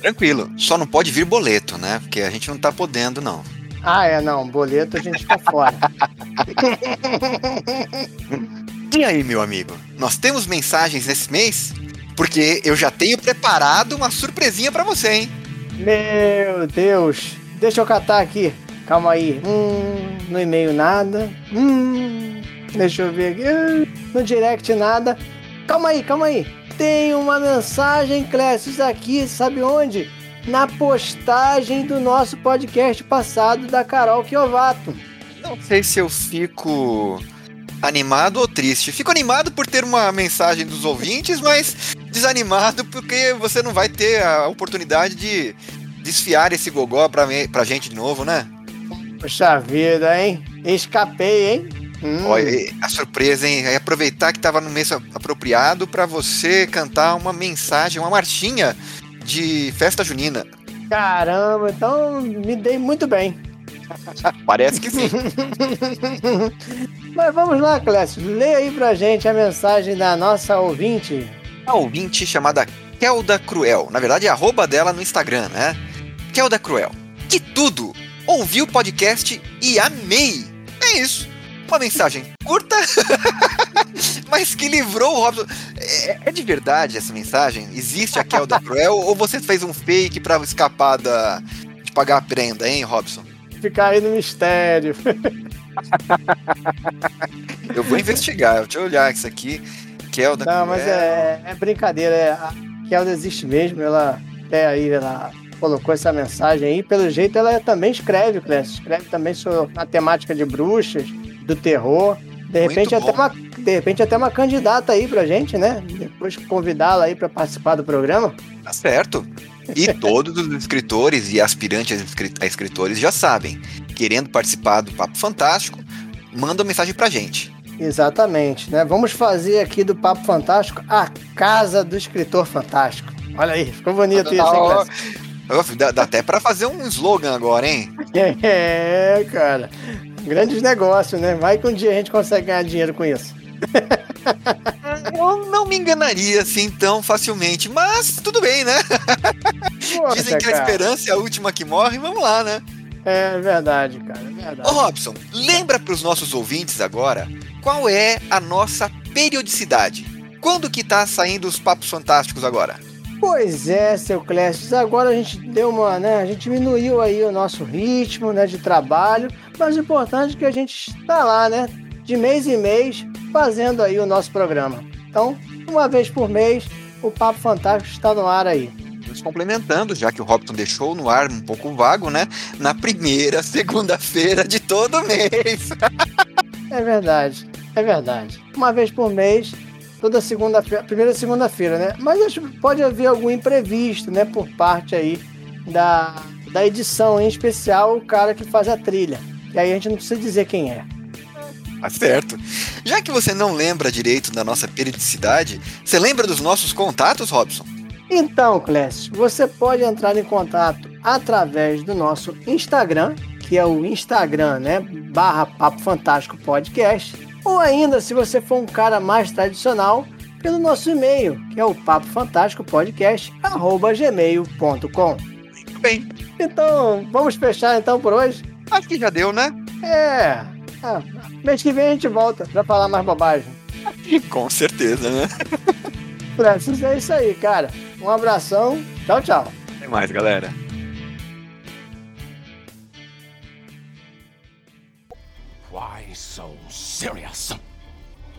Tranquilo, só não pode vir boleto, né? Porque a gente não tá podendo, não. Ah, é, não, boleto a gente fica fora. *laughs* e aí, meu amigo? Nós temos mensagens nesse mês? Porque eu já tenho preparado uma surpresinha para você, hein? Meu Deus! Deixa eu catar aqui. Calma aí. Hum, no e-mail nada. Hum, deixa eu ver aqui. No direct nada. Calma aí, calma aí. Tem uma mensagem, Clécio, aqui, sabe onde? Na postagem do nosso podcast passado da Carol Kiovato. Não sei se eu fico animado ou triste. Fico animado por ter uma mensagem dos ouvintes, mas desanimado porque você não vai ter a oportunidade de desfiar esse gogó pra, mim, pra gente de novo, né? Puxa vida, hein? Escapei, hein? Hum. Olha, a surpresa, hein? É aproveitar que tava no mês apropriado para você cantar uma mensagem, uma marchinha de festa junina. Caramba, então me dei muito bem. *laughs* Parece que sim. *laughs* Mas vamos lá, Clécio. Lê aí pra gente a mensagem da nossa ouvinte. A ouvinte chamada Kelda Cruel. Na verdade, é arroba dela no Instagram, né? Kelda Cruel. Que tudo! Ouvi o podcast e amei! É isso. Uma mensagem curta, *laughs* mas que livrou o Robson. É, é, de verdade essa mensagem? Existe a Kelda Cruel ou você fez um fake para escapar da, de pagar a prenda, hein, Robson? Ficar aí no mistério. eu vou investigar, deixa eu olhar isso aqui. Kelda Não, Cruel. mas é, é brincadeira. É, a Kelda existe mesmo, ela até aí, ela colocou essa mensagem aí. Pelo jeito, ela também escreve, Clécio. Escreve também sobre a temática de bruxas, do terror. De repente, até uma, de repente, até uma candidata aí pra gente, né? Depois convidá-la aí para participar do programa. Tá certo. E *laughs* todos os escritores e aspirantes a escritores já sabem. Querendo participar do Papo Fantástico, manda uma mensagem pra gente. Exatamente, né? Vamos fazer aqui do Papo Fantástico a casa do escritor fantástico. Olha aí, ficou bonito isso, hein, Dá, dá até para fazer um slogan agora, hein? *laughs* É, cara. Grandes negócios, né? Vai que um dia a gente consegue ganhar dinheiro com isso. *laughs* Eu não me enganaria assim tão facilmente, mas tudo bem, né? Dizem que a esperança é a última que morre, vamos lá, né? É verdade, cara, é verdade. Ô Robson, lembra para os nossos ouvintes agora qual é a nossa periodicidade? Quando que tá saindo os papos fantásticos agora? Pois é, seu Clécio. Agora a gente deu uma, né? A gente diminuiu aí o nosso ritmo, né, de trabalho, Mas o importante é que a gente está lá, né? De mês em mês, fazendo aí o nosso programa. Então, uma vez por mês, o Papo Fantástico está no ar aí. Nos complementando, já que o Robson deixou no ar um pouco vago, né? Na primeira segunda-feira de todo mês. é verdade, é verdade. Uma vez por mês, toda segunda-feira, primeira segunda-feira, né? Mas acho que pode haver algum imprevisto, né? Por parte aí da, da edição, em especial o cara que faz a trilha. E aí a gente não precisa dizer quem é. Tá certo. Já que você não lembra direito da nossa periodicidade, você lembra dos nossos contatos, Robson? Então, Clécio, você pode entrar em contato através do nosso Instagram, que é o Instagram, né? Barra Papo Fantástico Podcast. Ou ainda, se você for um cara mais tradicional, pelo nosso e-mail, que é o papo fantástico podcast gmail.com. Muito bem. Então, vamos fechar então por hoje? Acho que já deu, né? É. Ah, mês que vem a gente volta pra falar mais bobagem. Com certeza, né? *laughs* Francis, é isso aí, cara. Um abração. Tchau, tchau. Até mais, galera. Why so serious?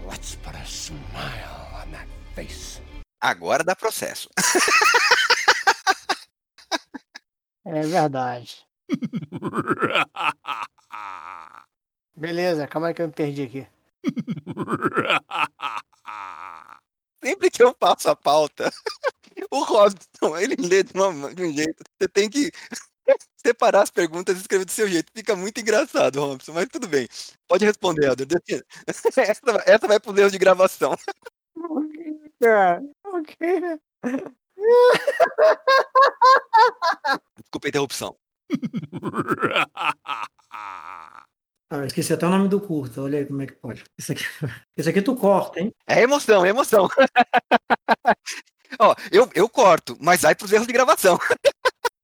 Let's put a smile on that face. Agora dá processo. *laughs* É verdade. *laughs* Beleza, calma aí que eu me perdi aqui. *laughs* Sempre que eu passo a pauta, o Robson, ele lê de, uma, de um jeito. Você tem que *laughs* separar as perguntas e escrever do seu jeito. Fica muito engraçado, Robson, mas tudo bem. Pode responder, Helder. Essa, *laughs* essa vai pro erro de gravação. Cara, *laughs* ok. Desculpa a interrupção. Ah, esqueci até o nome do curto, olha aí como é que pode. Esse aqui, esse aqui tu corta, hein? É emoção, é emoção. Ó, eu, eu corto, mas vai pros erros de gravação.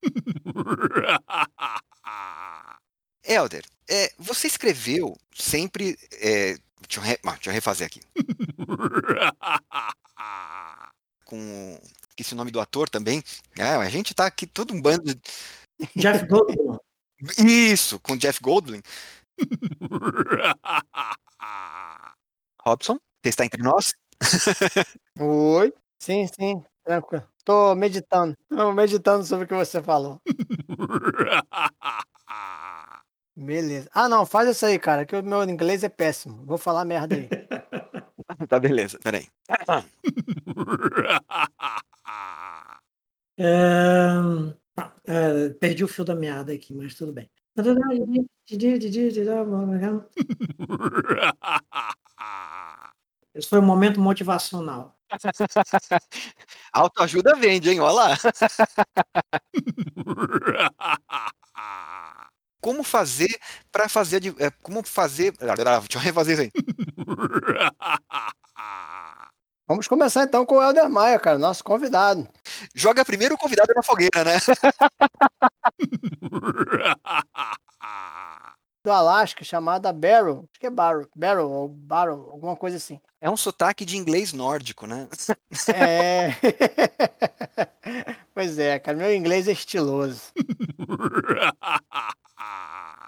*laughs* Helder, é, você escreveu sempre. É, deixa, eu re, ah, deixa eu refazer aqui. *laughs* Com. Esqueci o nome do ator também. É, a gente tá aqui todo um bando de. Jeff Goldblum. Isso, com Jeff Goldblum. *laughs* Robson, você está entre nós? Oi. Sim, sim. Tranquilo. Tô meditando. Tô meditando sobre o que você falou. Beleza. Ah, não, faz isso aí, cara, que o meu inglês é péssimo. Vou falar merda aí. *laughs* tá, beleza, peraí. *laughs* É... É, perdi o fio da meada aqui, mas tudo bem. *laughs* Esse foi um momento motivacional. *laughs* Autoajuda vende, hein? Olha lá. Como fazer para fazer de, é, como fazer, deixa eu refazer isso aí. Vamos começar então com o Helder Maia, cara, nosso convidado. Joga primeiro o convidado na fogueira, né? *laughs* *laughs* Do Alasca, chamada Barrow. Acho que é Barrow, Barrow ou Barrow, alguma coisa assim. É um sotaque de inglês nórdico, né? É. *laughs* pois é, cara, meu inglês é estiloso. *laughs*